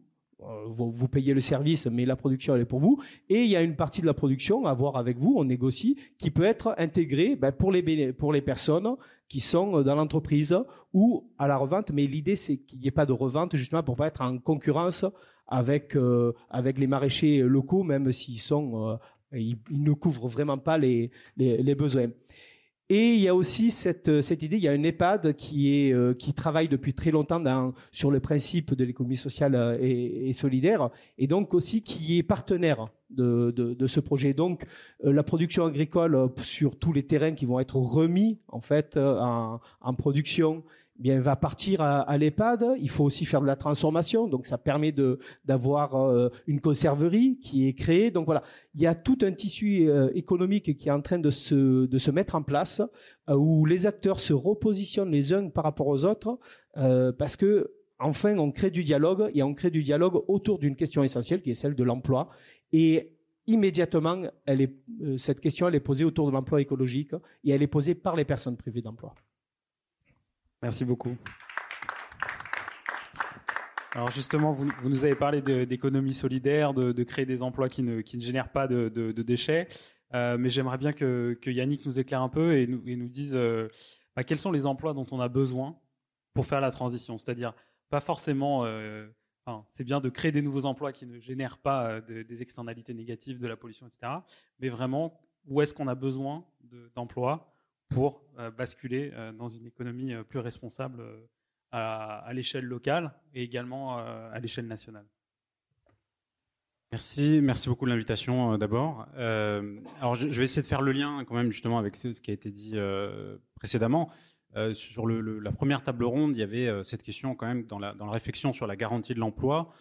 Vous, payez le service, mais la production elle est pour vous. Et il y a une partie de la production à voir avec vous, on négocie, qui peut être intégrée ben, pour les pour les personnes qui sont dans l'entreprise ou à la revente. Mais l'idée c'est qu'il n'y ait pas de revente justement pour pas être en concurrence avec avec les maraîchers locaux, même s'ils sont ils, ne couvrent vraiment pas les, les besoins. Et il y a aussi cette, euh, cette idée, il y a une EHPAD qui, est, euh, qui travaille depuis très longtemps dans, sur le principe de l'économie sociale euh, et, solidaire, et donc aussi qui est partenaire de, de, de ce projet. Donc la production agricole sur tous les terrains qui vont être remis en fait en, en production bien va partir à, l'EHPAD. Il faut aussi faire de la transformation, donc ça permet de d'avoir euh, une conserverie qui est créée. Donc voilà, il y a tout un tissu euh, économique qui est en train de se de se mettre en place euh, où les acteurs se repositionnent les uns par rapport aux autres parce que enfin on crée du dialogue et on crée du dialogue autour d'une question essentielle qui est celle de l'emploi et immédiatement, cette question, elle est posée autour de l'emploi écologique et elle est posée par les personnes privées d'emploi. Merci beaucoup. Alors justement, vous, nous avez parlé d'économie solidaire, de, créer des emplois qui ne, génèrent pas de, déchets, euh, mais j'aimerais bien que, Yannick nous éclaire un peu et nous, dise euh, bah, quels sont les emplois dont on a besoin pour faire la transition. C'est-à-dire pas forcément, euh, c'est bien de créer des nouveaux emplois qui ne génèrent pas des externalités négatives, de la pollution, etc. Mais vraiment, où est-ce qu'on a besoin d'emplois pour euh, basculer euh, dans une économie euh, plus responsable à, l'échelle locale et également à l'échelle nationale. Merci, merci beaucoup de l'invitation d'abord. Alors je, vais essayer de faire le lien quand même justement avec ce, qui a été dit précédemment. Sur la première table ronde, il y avait cette question quand même dans la, réflexion sur la garantie de l'emploi.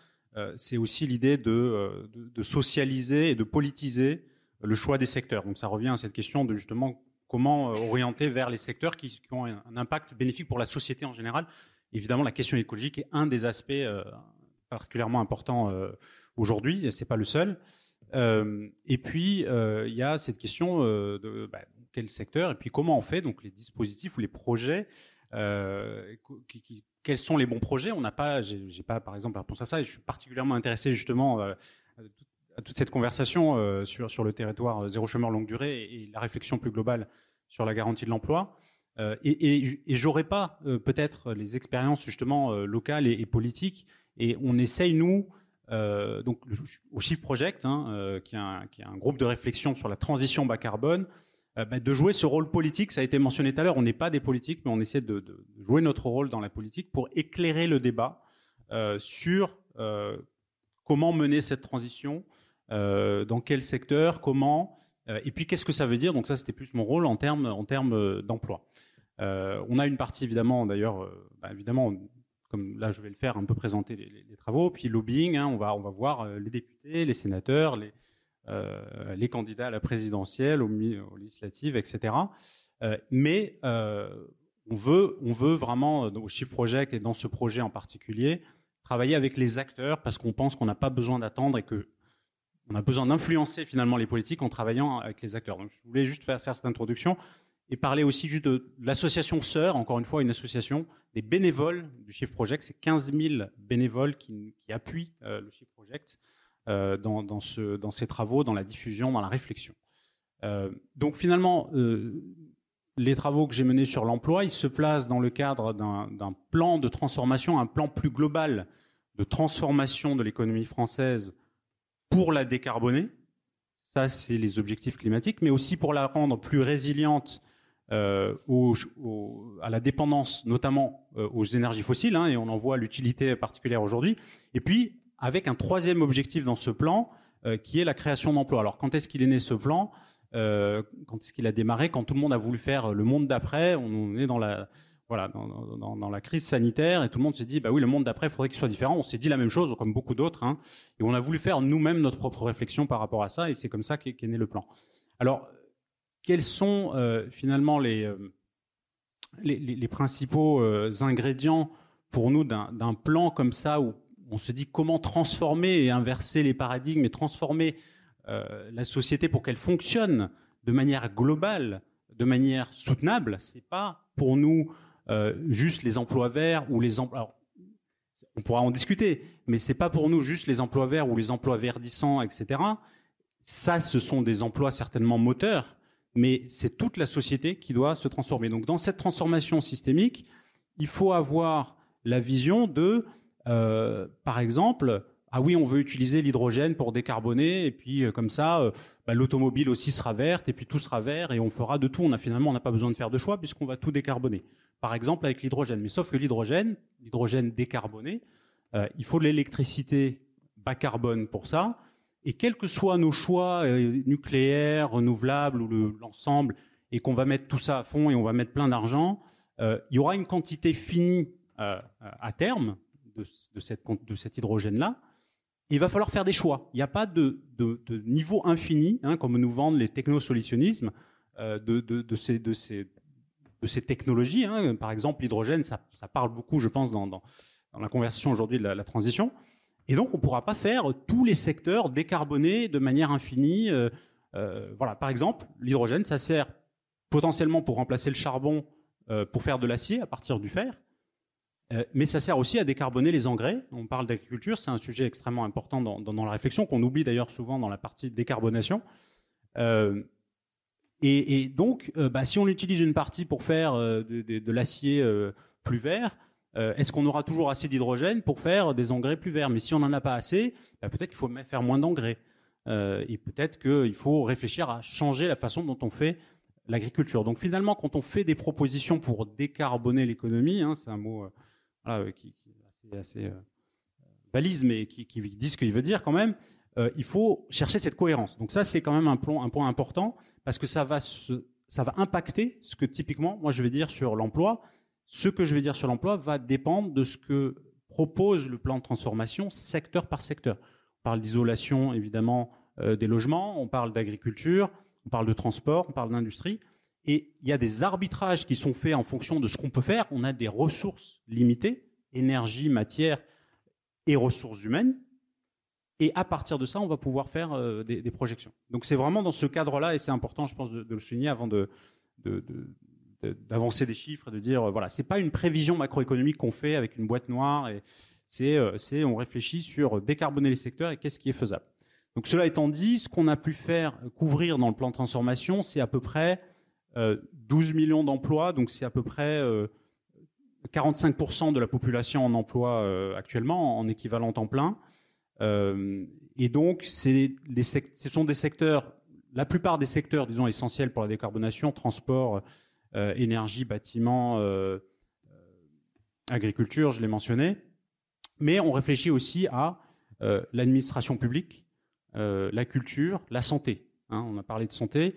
C'est aussi l'idée de, socialiser et de politiser le choix des secteurs. Donc ça revient à cette question de justement comment euh, orienter vers les secteurs qui, ont un impact bénéfique pour la société en général. Évidemment, la question écologique est un des aspects euh, particulièrement importants euh, aujourd'hui, c'est pas le seul. Euh, et puis, euh, il y a cette question euh, de bah, quel secteur et puis comment on fait, donc les dispositifs ou les projets quels sont les bons projets? On n'a pas, j'ai pas par exemple la réponse à ça. Et je suis particulièrement intéressé justement à toute cette conversation sur sur le territoire zéro chômeur longue durée et la réflexion plus globale sur la garantie de l'emploi. Euh, et, et, et pas euh, peut-être les expériences justement euh, locales et, politiques. Et on essaye nous, donc au Shift Project, hein, qui, est un, qui, est un, groupe de réflexion sur la transition bas carbone, bah, de jouer ce rôle politique. Ça a été mentionné tout à l'heure. On n'est pas des politiques, mais on essaie de, jouer notre rôle dans la politique pour éclairer le débat sur comment mener cette transition, dans quel secteur, comment, et puis qu'est-ce que ça veut dire? Donc ça, c'était plus mon rôle en termes termes d'emploi. Euh, on a une partie évidemment, d'ailleurs, euh, bah, évidemment, comme là je vais le faire, un peu présenter les, travaux, puis lobbying, hein, on va on va voir euh, les députés, les sénateurs, les candidats à la présidentielle, aux, législatives, etc. mais on veut on veut vraiment au Shift Project et dans ce projet en particulier travailler avec les acteurs parce qu'on pense qu'on n'a pas besoin d'attendre et que on a besoin d'influencer finalement les politiques en travaillant avec les acteurs. Donc je voulais juste faire cette introduction et parler aussi juste de l'association Sœur, encore une fois une association des bénévoles du Shift Project. C'est 15 000 bénévoles qui, appuient euh, le Shift Project euh, dans, dans, travaux, dans la diffusion, dans la réflexion. Euh, donc finalement, les travaux que j'ai menés sur l'emploi, ils se placent dans le cadre d'un plan de transformation, un plan plus global de transformation de l'économie française pour la décarboner. Ça, c'est les objectifs climatiques, mais aussi pour la rendre plus résiliente euh, à la dépendance, notamment euh, aux énergies fossiles, hein, et on en voit l'utilité particulière aujourd'hui. Et puis, avec un troisième objectif dans ce plan, euh, qui est la création d'emplois. Alors, quand est-ce qu'il est né ce plan? Quand est-ce qu'il a démarré? Quand tout le monde a voulu faire le monde d'après, on est dans la voilà, dans, la crise sanitaire, et tout le monde s'est dit, bah oui, le monde d'après, il faudrait qu'il soit différent. On s'est dit la même chose, comme beaucoup d'autres, hein, et on a voulu faire nous-mêmes notre propre réflexion par rapport à ça, et c'est comme ça qu'est né le plan. Alors, quels sont euh, finalement euh, les, les, principaux euh, ingrédients pour nous d'un plan comme ça où on se dit comment transformer et inverser les paradigmes et transformer la société pour qu'elle fonctionne de manière globale, de manière soutenable? C'est pas pour nous juste les emplois verts ou les emplois. On pourra en discuter, mais c'est pas pour nous juste les emplois verts ou les emplois verdissants, etc. Ça, ce sont des emplois certainement moteurs, mais c'est toute la société qui doit se transformer. Donc dans cette transformation systémique, il faut avoir la vision de, euh, par exemple, ah oui, on veut utiliser l'hydrogène pour décarboner, et puis euh, comme ça, euh, bah, l'automobile aussi sera verte, et puis tout sera vert, et on fera de tout. On a finalement, on n'a pas besoin de faire de choix puisqu'on va tout décarboner. Par exemple, avec l'hydrogène. Mais sauf que l'hydrogène, l'hydrogène décarboné, il faut de l'électricité bas carbone pour ça. Et quels que soient nos choix euh, nucléaires, renouvelables ou l'ensemble, et qu'on va mettre tout ça à fond et on va mettre plein d'argent, euh, il y aura une quantité finie euh, à terme de cet hydrogène-là. Il va falloir faire des choix. Il n'y a pas de, niveau infini, hein, comme nous vendent les technosolutionnismes euh, de, ces, technologies. Hein. Par exemple, l'hydrogène, ça, parle beaucoup, je pense, dans, la conversation aujourd'hui de la, transition. Et donc, on ne pourra pas faire tous les secteurs décarbonés de manière infinie. Euh, euh, voilà, par exemple, l'hydrogène, ça sert potentiellement pour remplacer le charbon pour faire de l'acier à partir du fer, euh, mais ça sert aussi à décarboner les engrais. On parle d'agriculture, c'est un sujet extrêmement important dans, la réflexion qu'on oublie d'ailleurs souvent dans la partie décarbonation. Euh, et, donc, bah, si on utilise une partie pour faire de, l'acier plus vert, euh, est-ce qu'on aura toujours assez d'hydrogène pour faire des engrais plus verts? Mais si on n'en a pas assez, bah, peut-être qu'il faut faire moins d'engrais. Euh, et peut-être qu'il faut réfléchir à changer la façon dont on fait l'agriculture. Donc finalement, quand on fait des propositions pour décarboner l'économie, hein, c'est un mot euh, qui, est assez, balise, mais qui, dit ce qu'il veut dire quand même, il faut chercher cette cohérence. Donc ça, c'est quand même un, point important, parce que ça va, ça va impacter ce que typiquement, moi je vais dire sur l'emploi, ce que je vais dire sur l'emploi va dépendre de ce que propose le plan de transformation secteur par secteur. On parle d'isolation, évidemment, euh, des logements, on parle d'agriculture, on parle de transport, on parle d'industrie. Et il y a des arbitrages qui sont faits en fonction de ce qu'on peut faire. On a des ressources limitées, énergie, matière et ressources humaines. Et à partir de ça, on va pouvoir faire euh, des, projections. Donc c'est vraiment dans ce cadre-là, et c'est important, je pense, de, le souligner avant d'avancer des chiffres, de dire voilà, c'est pas une prévision macroéconomique qu'on fait avec une boîte noire et c'est on réfléchit sur décarboner les secteurs et qu'est-ce qui est faisable. Donc cela étant dit, ce qu'on a pu faire couvrir dans le plan de transformation, c'est à peu près 12 millions d'emplois, donc c'est à peu près 45% de la population en emploi actuellement en équivalent temps plein. et donc, ce sont des secteurs, la plupart des secteurs, disons, essentiels pour la décarbonation, transport, euh, énergie, bâtiment, euh, euh, agriculture, je l'ai mentionné. Mais on réfléchit aussi à l'administration publique, la culture, la santé. Hein, on a parlé de santé.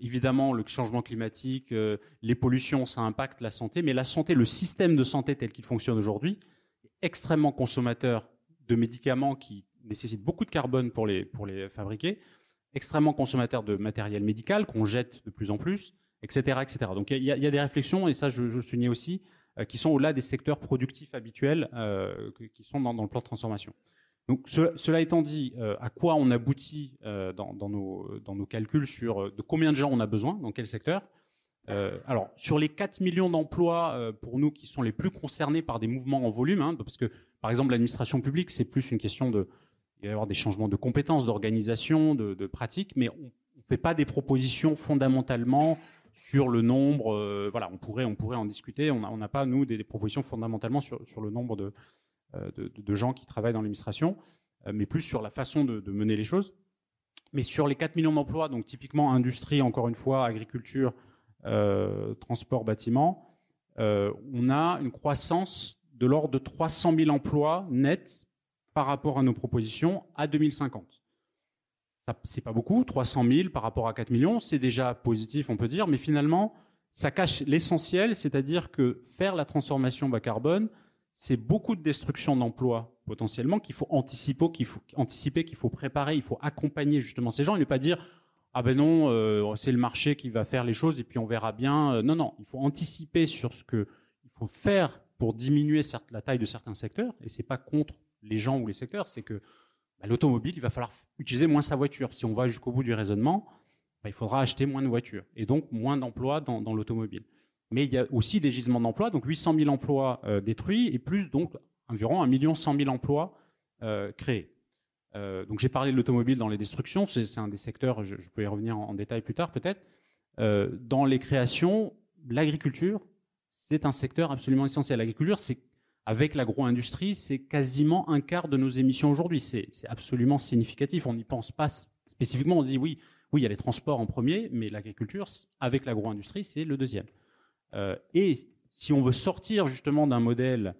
Évidemment, le changement climatique, les pollutions, ça impacte la santé, mais la santé, le système de santé tel qu'il fonctionne aujourd'hui, est extrêmement consommateur de médicaments qui nécessitent beaucoup de carbone pour les, fabriquer, extrêmement consommateur de matériel médical qu'on jette de plus en plus, etc., etc. Donc il y, a des réflexions, et ça je, je soulignais aussi, euh, qui sont au-delà des secteurs productifs habituels euh, qui sont dans, le plan de transformation. Donc cela étant dit, euh, à quoi on aboutit dans, nos, dans nos calculs sur de combien de gens on a besoin, dans quel secteur alors, sur les 4 millions d'emplois, pour nous qui sont les plus concernés par des mouvements en volume, hein, parce que, par exemple, l'administration publique, c'est plus une question de... Il va y avoir des changements de compétences, d'organisation, de, pratiques, mais on ne fait pas des propositions fondamentalement sur le nombre, euh, voilà, on pourrait, on pourrait en discuter. On n'a pas, nous, des, propositions fondamentalement sur, le nombre de, euh, de, de, gens qui travaillent dans l'administration, euh, mais plus sur la façon de, mener les choses. Mais sur les 4 millions d'emplois, donc typiquement industrie, encore une fois, agriculture, transport, bâtiment, on a une croissance de l'ordre de 300 000 emplois nets par rapport à nos propositions à 2050 c'est pas beaucoup, 300 000 par rapport à 4 millions, c'est déjà positif, on peut dire, mais finalement, ça cache l'essentiel, c'est-à-dire que faire la transformation bas carbone, c'est beaucoup de destruction d'emplois potentiellement qu'il faut anticiper, qu'il faut préparer, il faut accompagner justement ces gens et ne pas dire ah ben non, euh, c'est le marché qui va faire les choses et puis on verra bien. Non, non, il faut anticiper sur ce que il faut faire pour diminuer la taille de certains secteurs et c'est pas contre les gens ou les secteurs, c'est que bah, l'automobile, il va falloir utiliser moins sa voiture. Si on va jusqu'au bout du raisonnement, bah, il faudra acheter moins de voitures et donc moins d'emplois dans, l'automobile. Mais il y a aussi des gisements d'emplois, donc 800 000 emplois euh, détruits et plus donc environ 1 million 100 000 emplois euh, créés. Euh, donc j'ai parlé de l'automobile dans les destructions, c'est un des secteurs, je, peux y revenir en, détail plus tard peut-être. dans les créations, l'agriculture, c'est un secteur absolument essentiel. L'agriculture, c'est avec l'agro-industrie, c'est quasiment un quart de nos émissions aujourd'hui. C'est absolument significatif. On n'y pense pas spécifiquement. On dit oui, oui, il y a les transports en premier, mais l'agriculture, avec l'agro-industrie, c'est le deuxième. Euh, et si on veut sortir justement d'un modèle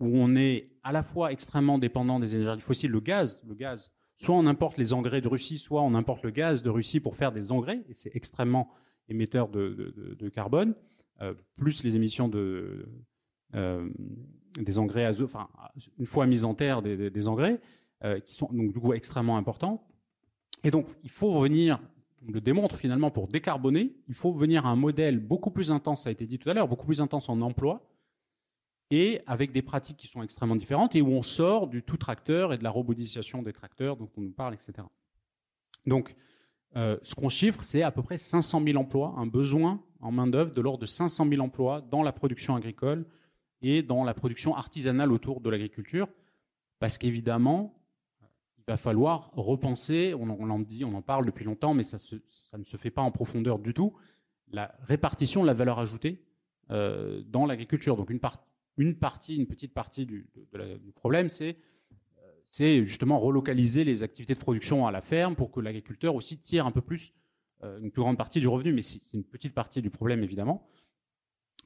où on est à la fois extrêmement dépendant des énergies fossiles, le gaz, le gaz, soit on importe les engrais de Russie, soit on importe le gaz de Russie pour faire des engrais, et c'est extrêmement émetteur de, carbone, euh, plus les émissions de, euh, des engrais azo, enfin, une fois mis en terre, des, engrais, qui sont donc du coup extrêmement importants. Et donc, il faut revenir, on le démontre finalement, pour décarboner, il faut venir à un modèle beaucoup plus intense, ça a été dit tout à l'heure, beaucoup plus intense en emploi, et avec des pratiques qui sont extrêmement différentes, et où on sort du tout tracteur et de la robotisation des tracteurs dont on nous parle, etc. Donc, euh, ce qu'on chiffre, c'est à peu près 500 000 emplois, un besoin en main-d'œuvre de l'ordre de 500 000 emplois dans la production agricole et dans la production artisanale autour de l'agriculture, parce qu'évidemment, il va falloir repenser, on en, on en parle depuis longtemps, mais ça, ne se fait pas en profondeur du tout, la répartition de la valeur ajoutée euh, dans l'agriculture. Donc une, partie, une petite partie du, problème, c'est c'est justement relocaliser les activités de production à la ferme pour que l'agriculteur aussi tire un peu plus, euh, une plus grande partie du revenu, mais c'est une petite partie du problème évidemment.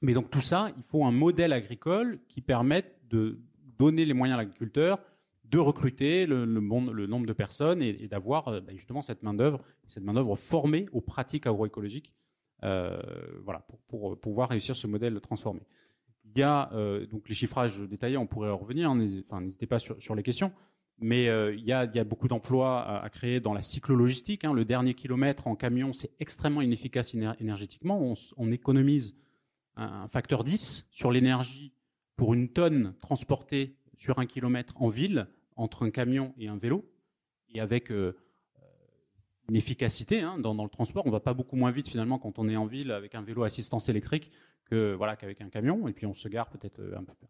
Mais donc tout ça, il faut un modèle agricole qui permette de donner les moyens à l'agriculteur de recruter le, nombre de personnes et, d'avoir euh, bah, justement cette main d'œuvre, cette main d'œuvre formée aux pratiques agroécologiques, euh, voilà, pour, euh, pouvoir réussir ce modèle transformé. Il y a donc les chiffrages détaillés, on pourrait en revenir. Enfin, n'hésitez pas sur, les questions. Mais il, y a, beaucoup d'emplois à, créer dans la cyclo-logistique. Hein. Le dernier kilomètre en camion, c'est extrêmement inefficace énergétiquement. On, on économise un facteur 10 sur l'énergie pour une tonne transportée sur un kilomètre en ville entre un camion et un vélo, et avec euh, une efficacité hein, dans, le transport. On va pas beaucoup moins vite finalement quand on est en ville avec un vélo assistance électrique que voilà qu'avec un camion. Et puis on se gare peut-être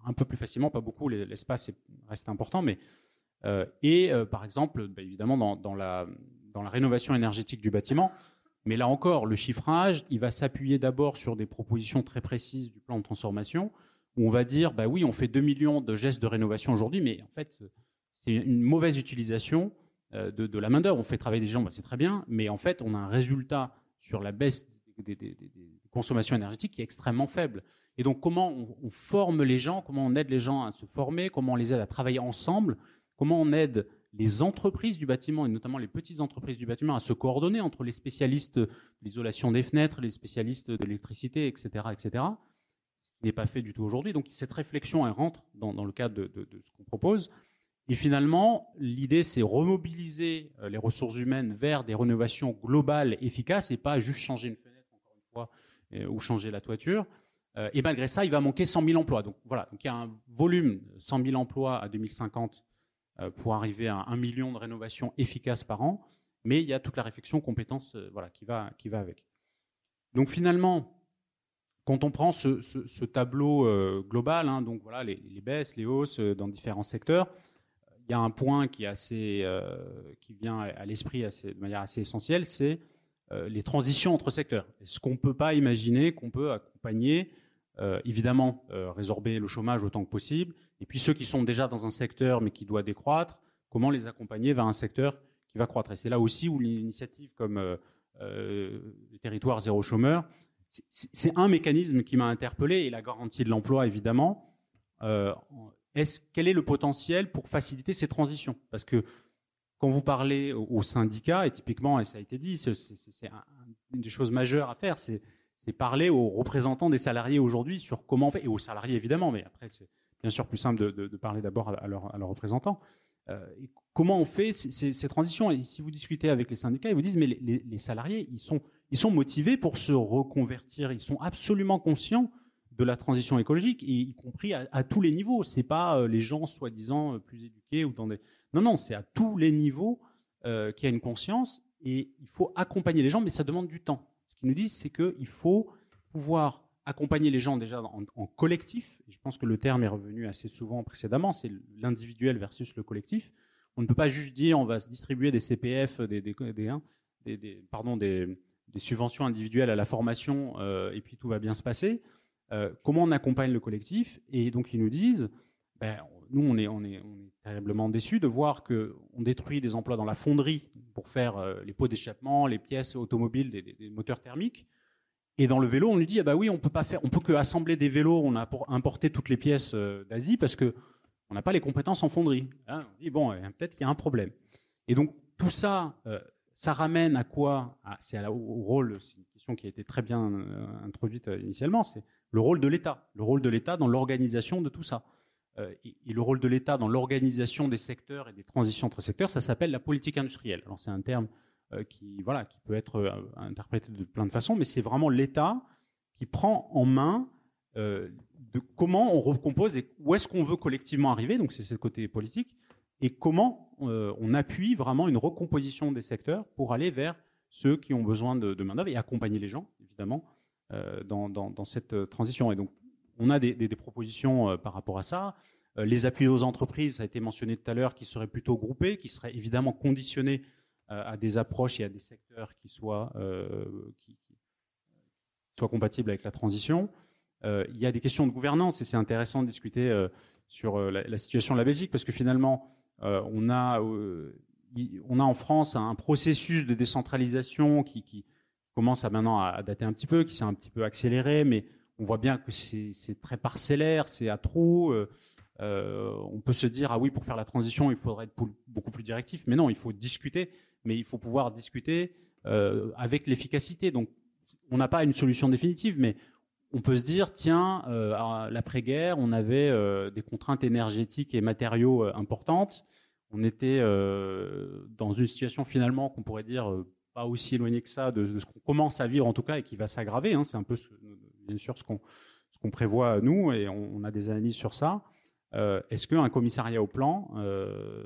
un, peu plus facilement, pas beaucoup. L'espace reste important, mais euh, et euh, par exemple, bah, évidemment dans, la dans la rénovation énergétique du bâtiment. Mais là encore, le chiffrage, il va s'appuyer d'abord sur des propositions très précises du plan de transformation, où on va dire, bah oui, on fait 2 millions de gestes de rénovation aujourd'hui, mais en fait, c'est une mauvaise utilisation euh, de, la main-d'œuvre. On fait travailler des gens, bah, c'est très bien, mais en fait, on a un résultat sur la baisse des, consommations énergétiques qui est extrêmement faible. Et donc, comment on, forme les gens, comment on aide les gens à se former, comment on les aide à travailler ensemble, comment on aide les entreprises du bâtiment, et notamment les petites entreprises du bâtiment, à se coordonner entre les spécialistes de l'isolation des fenêtres, les spécialistes de l'électricité, etc., etc., ce qui n'est pas fait du tout aujourd'hui. Donc, cette réflexion, elle rentre dans, le cadre de, de ce qu'on propose. Et finalement, l'idée, c'est remobiliser euh, les ressources humaines vers des rénovations globales efficaces et pas juste changer une fenêtre, encore une fois, euh, ou changer la toiture. Euh, et malgré ça, il va manquer 100 000 emplois. Donc voilà, donc il y a un volume 100 000 emplois à 2050 pour arriver à un million de rénovations efficaces par an. Mais il y a toute la réflexion compétence voilà, qui, va, qui va avec. Donc finalement, quand on prend ce, tableau global, hein, donc voilà, les, baisses, les hausses dans différents secteurs, il y a un point qui, est euh, vient à l'esprit de manière assez essentielle, c'est euh, les transitions entre secteurs. Ce qu'on ne peut pas imaginer qu'on peut accompagner, euh, évidemment, résorber le chômage autant que possible, et puis ceux qui sont déjà dans un secteur mais qui doit décroître, comment les accompagner vers un secteur qui va croître? Et c'est là aussi où l'initiative comme les territoires zéro chômeur, c'est un mécanisme qui m'a interpellé, et la garantie de l'emploi, évidemment, quel est le potentiel pour faciliter ces transitions? Parce que quand vous parlez aux syndicats, et typiquement, et ça a été dit, c'est une des choses majeures à faire, c'est parler aux représentants des salariés aujourd'hui sur comment on fait, et aux salariés évidemment, mais après c'est bien sûr plus simple de, parler d'abord à, leurs représentants. Euh, comment on fait ces, transitions? Et si vous discutez avec les syndicats, ils vous disent mais les, salariés, ils sont motivés pour se reconvertir, ils sont absolument conscients de la transition écologique, y compris à, tous les niveaux. C'est pas euh, les gens soi-disant euh, plus éduqués ou dans des. Non, non, c'est à tous les niveaux euh, qu'il y a une conscience et il faut accompagner les gens, mais ça demande du temps. Ce qu'ils nous disent, c'est qu'il faut pouvoir accompagner les gens déjà en, collectif. Et je pense que le terme est revenu assez souvent précédemment. C'est l'individuel versus le collectif. On ne peut pas juste dire on va se distribuer des CPF, des, des, des, pardon, des, subventions individuelles à la formation et puis tout va bien se passer. Euh, comment on accompagne le collectif Et donc ils nous disent, ben, nous on est, on, on terriblement déçus de voir qu'on détruit des emplois dans la fonderie pour faire euh, les pots d'échappement, les pièces automobiles, des, moteurs thermiques. Et dans le vélo, on nous dit, ah bah oui, on peut pas faire, on peut que assembler des vélos, on a pour importer toutes les pièces euh, d'Asie parce que on n'a pas les compétences en fonderie. Hein, on dit bon, peut-être qu'il y a un problème. Et donc tout ça, ça ramène à quoi C'est au rôle, c'est une question qui a été très bien introduite initialement, c'est le rôle de l'État, le rôle de l'État dans l'organisation de tout ça. Euh, et, le rôle de l'État dans l'organisation des secteurs et des transitions entre secteurs, ça s'appelle la politique industrielle. Alors c'est un terme euh, qui, voilà, qui peut être euh, interprété de plein de façons, mais c'est vraiment l'État qui prend en main de comment on recompose et où est-ce qu'on veut collectivement arriver. Donc c'est ce côté politique et comment on appuie vraiment une recomposition des secteurs pour aller vers ceux qui ont besoin de, de main d'œuvre et accompagner les gens, évidemment, euh, dans, cette euh, transition. Et donc, on a des, propositions euh, par rapport à ça. les appuis aux entreprises, ça a été mentionné tout à l'heure, qui seraient plutôt groupés, qui seraient évidemment conditionnés à des approches et à des secteurs qui soient, qui, soient compatibles avec la transition. il y a des questions de gouvernance et c'est intéressant de discuter sur la, situation de la Belgique parce que finalement, on, a, on a en France un processus de décentralisation qui, commence à maintenant à dater un petit peu, qui s'est un petit peu accéléré, mais on voit bien que c'est très parcellaire, c'est à trop. Euh, euh, on peut se dire ah oui pour faire la transition il faudrait être beaucoup plus directif, mais non il faut discuter, mais il faut pouvoir discuter euh, avec l'efficacité. Donc on n'a pas une solution définitive, mais on peut se dire tiens à l'après-guerre on avait des contraintes énergétiques et matériaux importantes, on était dans une situation finalement qu'on pourrait dire pas aussi éloigné que ça de, ce qu'on commence à vivre en tout cas et qui va s'aggraver. Hein. C'est un peu, bien sûr, ce qu'on ce qu'on prévoit nous et on, a des analyses sur ça. Euh, est-ce qu'un commissariat au plan euh,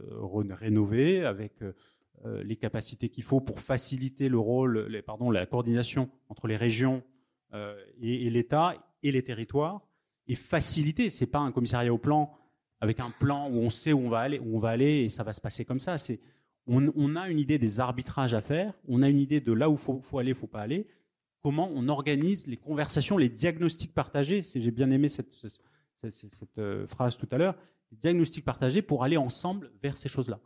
rénové avec euh, les capacités qu'il faut pour faciliter le rôle, pardon, la coordination entre les régions et, et l'État et les territoires, et faciliter. C'est pas un commissariat au plan avec un plan où on sait où on va aller, où on va aller et ça va se passer comme ça. C'est on, a une idée des arbitrages à faire, on a une idée de là où faut, faut aller, faut pas aller. Comment on organise les conversations, les diagnostics partagés. J'ai bien aimé cette, euh, phrase tout à l'heure. Diagnostics partagés pour aller ensemble vers ces choses-là.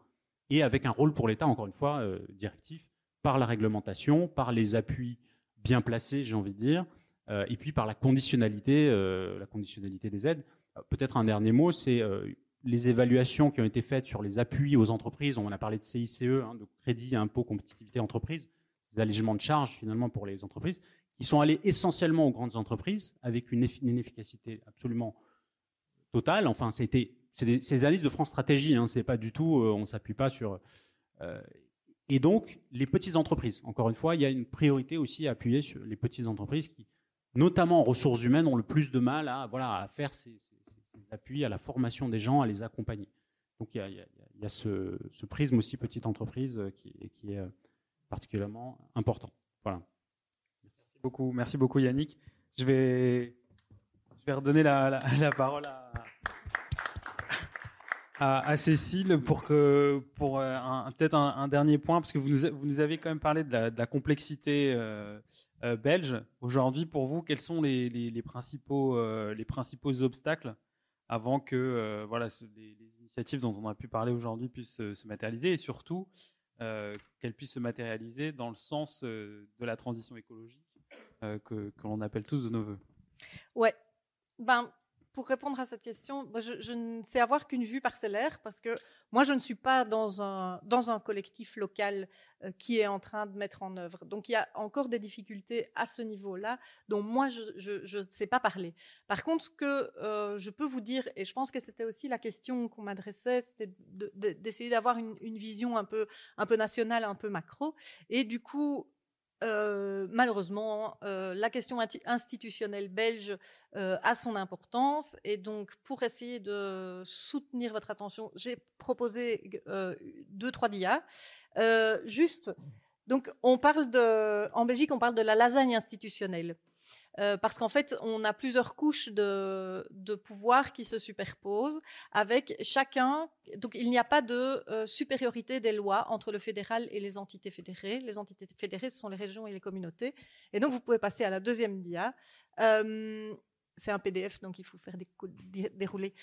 Et avec un rôle pour l'État, encore une fois, euh, directif, par la réglementation, par les appuis bien placés, j'ai envie de dire, euh, et puis par la conditionnalité, la conditionnalité des aides. Peut-être un dernier mot, c'est les évaluations qui ont été faites sur les appuis aux entreprises, on a parlé de CICE, hein, de crédit impôt compétitivité entreprise, des allégements de charges finalement pour les entreprises, qui sont allés essentiellement aux grandes entreprises avec une, efficacité absolument totale. Enfin, c'était c'est des, analyses de France Stratégie, hein, c'est pas du tout, euh, on s'appuie pas sur. Euh, et donc les petites entreprises. Encore une fois, il y a une priorité aussi à appuyer sur les petites entreprises qui, notamment en ressources humaines, ont le plus de mal à voilà à faire ces, appuie à la formation des gens, à les accompagner. Donc il y a, ce, prisme aussi petite entreprise qui, qui est euh, particulièrement important. Voilà. Merci beaucoup, merci beaucoup Yannick. Je vais, je vais redonner la, parole à, à, Cécile pour que pour euh, peut-être un, dernier point parce que vous nous, vous nous avez quand même parlé de la, complexité euh, belge. Aujourd'hui, pour vous, quels sont les, les principaux les principaux obstacles avant que euh, voilà, les, initiatives dont on a pu parler aujourd'hui puissent se matérialiser et surtout euh, qu'elles puissent se matérialiser dans le sens euh, de la transition écologique que, que l'on appelle tous de nos voeux? Ouais. Ben, pour répondre à cette question, je, ne sais avoir qu'une vue parcellaire parce que moi, je ne suis pas dans un, dans un collectif local euh, qui est en train de mettre en œuvre. Donc, il y a encore des difficultés à ce niveau-là dont moi, je ne sais pas parler. Par contre, ce que euh, je peux vous dire, et je pense que c'était aussi la question qu'on m'adressait, c'était d'essayer d'avoir une, une, vision un peu, un peu nationale, un peu macro. Et du coup, euh, malheureusement, euh, la question institutionnelle belge euh, a son importance et donc pour essayer de soutenir votre attention, j'ai proposé deux trois dias. juste, donc en Belgique, on parle de la lasagne institutionnelle. Euh, parce qu'en fait, on a plusieurs couches de, de pouvoir qui se superposent avec chacun. Donc, il n'y a pas de euh, supériorité des lois entre le fédéral et les entités fédérées. Les entités fédérées, ce sont les régions et les communautés. Et donc, vous pouvez passer à la deuxième dia. Euh, c'est un PDF, donc il faut faire des dérouler.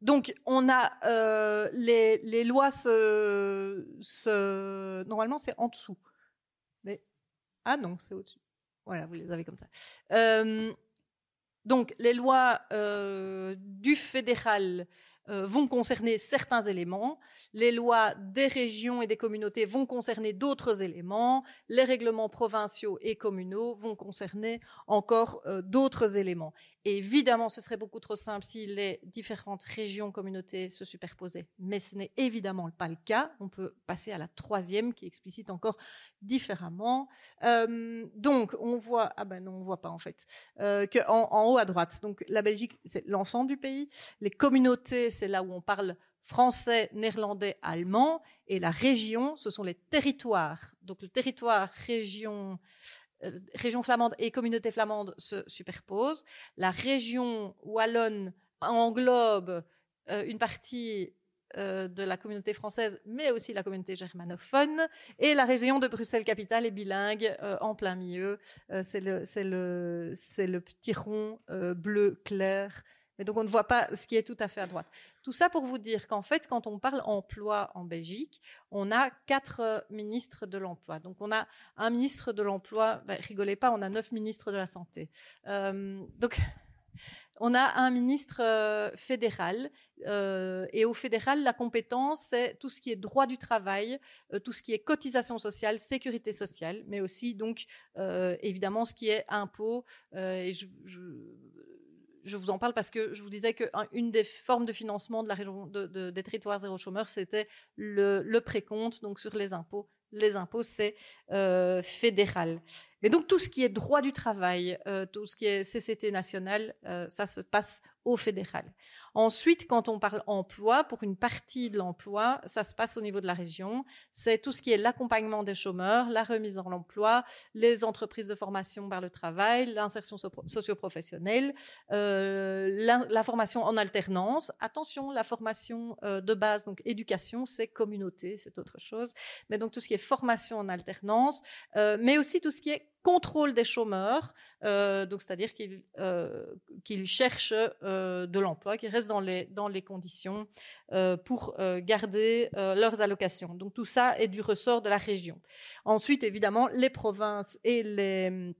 donc, on a les, les, lois se, se normalement c'est en dessous, mais ah non, c'est au-dessus. Voilà, vous les avez comme ça. Euh, donc, les lois euh, du fédéral euh, vont concerner certains éléments, les lois des régions et des communautés vont concerner d'autres éléments, les règlements provinciaux et communaux vont concerner encore d'autres éléments. Évidemment, ce serait beaucoup trop simple si les différentes régions, communautés se superposaient, mais ce n'est évidemment pas le cas. On peut passer à la troisième qui explicite encore différemment. Euh, donc, on voit, ah ben non, on voit pas en fait, euh, que en, haut à droite, donc la Belgique, c'est l'ensemble du pays, les communautés, c'est là où on parle français, néerlandais, allemand, et la région, ce sont les territoires. Donc le territoire, région, euh, région flamande et communauté flamande se superposent. La région wallonne englobe euh, une partie euh, de la communauté française, mais aussi la communauté germanophone. Et la région de Bruxelles-Capitale est bilingue en plein milieu. c'est le, petit rond bleu clair mais donc on ne voit pas ce qui est tout à fait à droite. Tout ça pour vous dire qu'en fait, quand on parle emploi en Belgique, on a quatre euh, ministres de l'emploi. Donc on a un ministre de l'emploi, ben, rigolez pas, on a neuf ministres de la santé. Euh, donc on a un ministre euh, fédéral et au fédéral, la compétence, c'est tout ce qui est droit du travail, tout ce qui est cotisation sociale, sécurité sociale, mais aussi donc évidemment ce qui est impôt. et je, je vous en parle parce que je vous disais qu'une des formes de financement de la région de, des territoires zéro chômeur, c'était le, le, précompte, donc sur les impôts. Les impôts, c'est euh, fédéral. Mais donc tout ce qui est droit du travail, tout ce qui est CCT national, ça se passe au fédéral. Ensuite, quand on parle emploi, pour une partie de l'emploi, ça se passe au niveau de la région. C'est tout ce qui est l'accompagnement des chômeurs, la remise en emploi, les entreprises de formation par le travail, l'insertion socio-professionnelle, euh, la, formation en alternance. Attention, la formation euh, de base, donc éducation, c'est communauté, c'est autre chose. Mais donc tout ce qui est formation en alternance, euh, mais aussi tout ce qui est contrôle des chômeurs, euh, donc c'est-à-dire qu'ils euh, cherchent euh, de l'emploi, qu'ils restent dans les, dans les conditions pour garder leurs allocations. Donc tout ça est du ressort de la région. Ensuite, évidemment, les provinces et les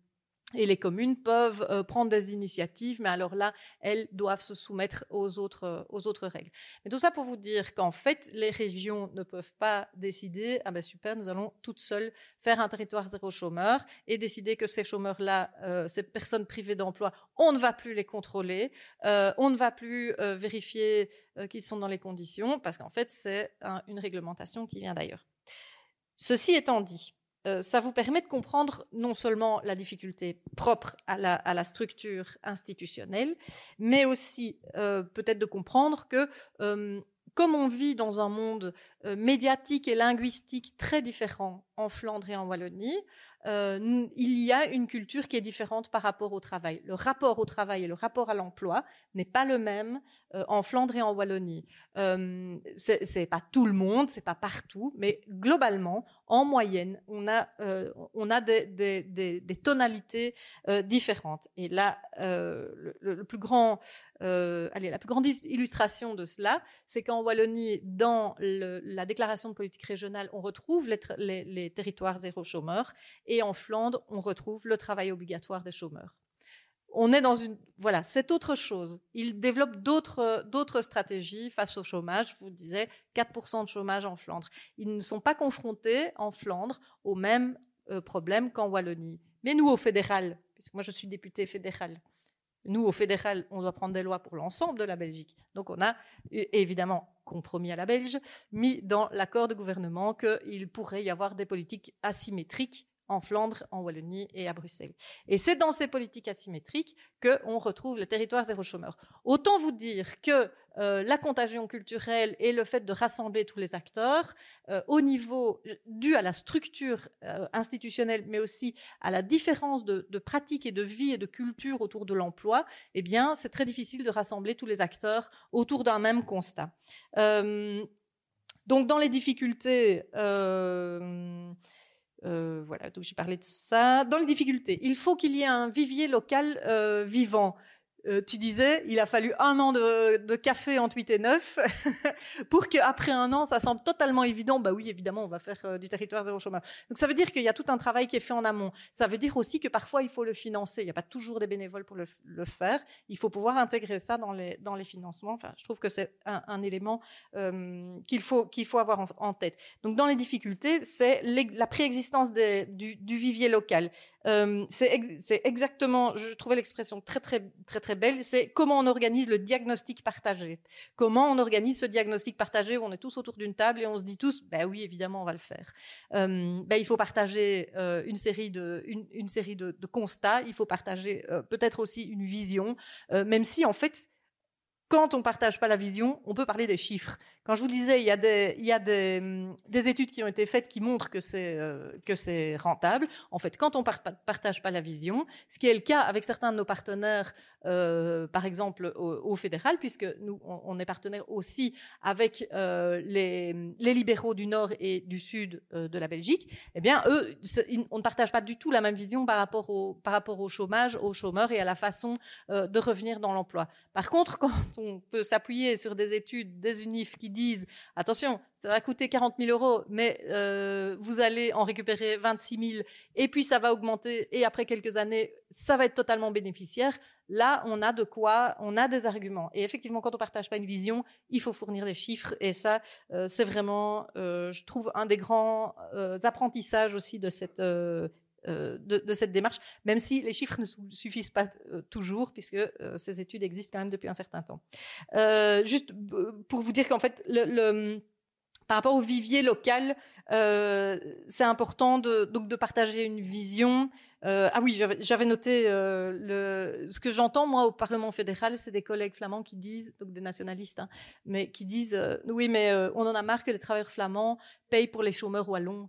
et les communes peuvent euh, prendre des initiatives, mais alors là, elles doivent se soumettre aux autres, euh, aux autres règles. Mais tout ça pour vous dire qu'en fait, les régions ne peuvent pas décider, ah ben super, nous allons toutes seules faire un territoire zéro chômeur et décider que ces chômeurs-là, euh, ces personnes privées d'emploi, on ne va plus les contrôler, on ne va plus vérifier qu'ils sont dans les conditions, parce qu'en fait, c'est une réglementation qui vient d'ailleurs. Ceci étant dit, euh, ça vous permet de comprendre non seulement la difficulté propre à la, structure institutionnelle, mais aussi euh, peut-être de comprendre que euh, comme on vit dans un monde médiatique et linguistique très différent en Flandre et en Wallonie, euh, il y a une culture qui est différente par rapport au travail. Le rapport au travail et le rapport à l'emploi n'est pas le même euh, en Flandre et en Wallonie. Euh, c'est pas tout le monde, c'est pas partout, mais globalement, en moyenne, on a euh, des, tonalités différentes. Et là, la plus grande illustration de cela, c'est qu'en Wallonie, dans la déclaration de politique régionale, on retrouve les territoires zéro chômeur et en Flandre, on retrouve le travail obligatoire des chômeurs. On est dans une, voilà, c'est autre chose. Ils développent d'autres, d'autres stratégies face au chômage. Je vous disais, 4% de chômage en Flandre. Ils ne sont pas confrontés en Flandre aux mêmes euh, problèmes qu'en Wallonie. Mais nous, au fédéral, puisque moi je suis député fédéral, nous, au fédéral, on doit prendre des lois pour l'ensemble de la Belgique. Donc on a évidemment compromis à la Belge, mis dans l'accord de gouvernement qu'il pourrait y avoir des politiques asymétriques en Flandre, en Wallonie et à Bruxelles. Et c'est dans ces politiques asymétriques qu'on retrouve le territoire zéro chômeur. Autant vous dire que euh, la contagion culturelle et le fait de rassembler tous les acteurs euh, au niveau dû à la structure euh, institutionnelle, mais aussi à la différence de, pratiques et de vie et de culture autour de l'emploi, eh bien, c'est très difficile de rassembler tous les acteurs autour d'un même constat. donc, dans les difficultés, voilà, donc j'ai parlé de ça. Dans les difficultés, il faut qu'il y ait un vivier local euh, vivant. Euh, tu disais, il a fallu un an de, café entre 8 et 9 pour qu'après un an, ça semble totalement évident. Bah oui, évidemment, on va faire euh, du territoire zéro chômeur. Donc ça veut dire qu'il y a tout un travail qui est fait en amont. Ça veut dire aussi que parfois, il faut le financer. Il n'y a pas toujours des bénévoles pour le, faire. Il faut pouvoir intégrer ça dans les, dans les financements. Enfin, je trouve que c'est un, élément euh, qu'il faut, qu'il faut avoir en, tête. Donc dans les difficultés, c'est la préexistence du, vivier local. C'est exactement, je trouvais l'expression très, très, très, très belle, c'est comment on organise le diagnostic partagé. Comment on organise ce diagnostic partagé où on est tous autour d'une table et on se dit tous, ben oui, évidemment, on va le faire. Euh, ben, il faut partager euh, une série de, une, série de, constats. Il faut partager euh, peut-être aussi une vision, euh, même si en fait quand on partage pas la vision, on peut parler des chiffres. Quand je vous disais, il y a a des, des études qui ont été faites qui montrent que c'est euh, rentable. En fait, quand on partage pas la vision, ce qui est le cas avec certains de nos partenaires, euh, par exemple au, fédéral, puisque nous on, on, est partenaire aussi avec euh, les, libéraux du nord et du sud de la Belgique. Eh bien, eux, on ne partage pas du tout la même vision par rapport au par rapport au chômage, aux chômeurs et à la façon de revenir dans l'emploi. Par contre, quand on peut s'appuyer sur des études des UNIF qui disent attention, ça va coûter 40 000 euros, mais euh, vous allez en récupérer 26 000, et puis ça va augmenter, et après quelques années, ça va être totalement bénéficiaire. Là, on a de quoi, on a des arguments. Et effectivement, quand on partage pas une vision, il faut fournir des chiffres, et ça, euh, c'est vraiment, euh, je trouve, un des grands apprentissages aussi de cette de, de, cette démarche, même si les chiffres ne suffisent pas euh, toujours, puisque euh, ces études existent quand même depuis un certain temps. juste pour vous dire qu'en fait, le par rapport au vivier local, euh, c'est important de, donc de partager une vision. Euh, ah oui, j'avais noté euh, ce que j'entends moi au Parlement fédéral, c'est des collègues flamands qui disent, donc des nationalistes, hein, mais qui disent euh, oui, mais euh, on en a marre que les travailleurs flamands payent pour les chômeurs wallons.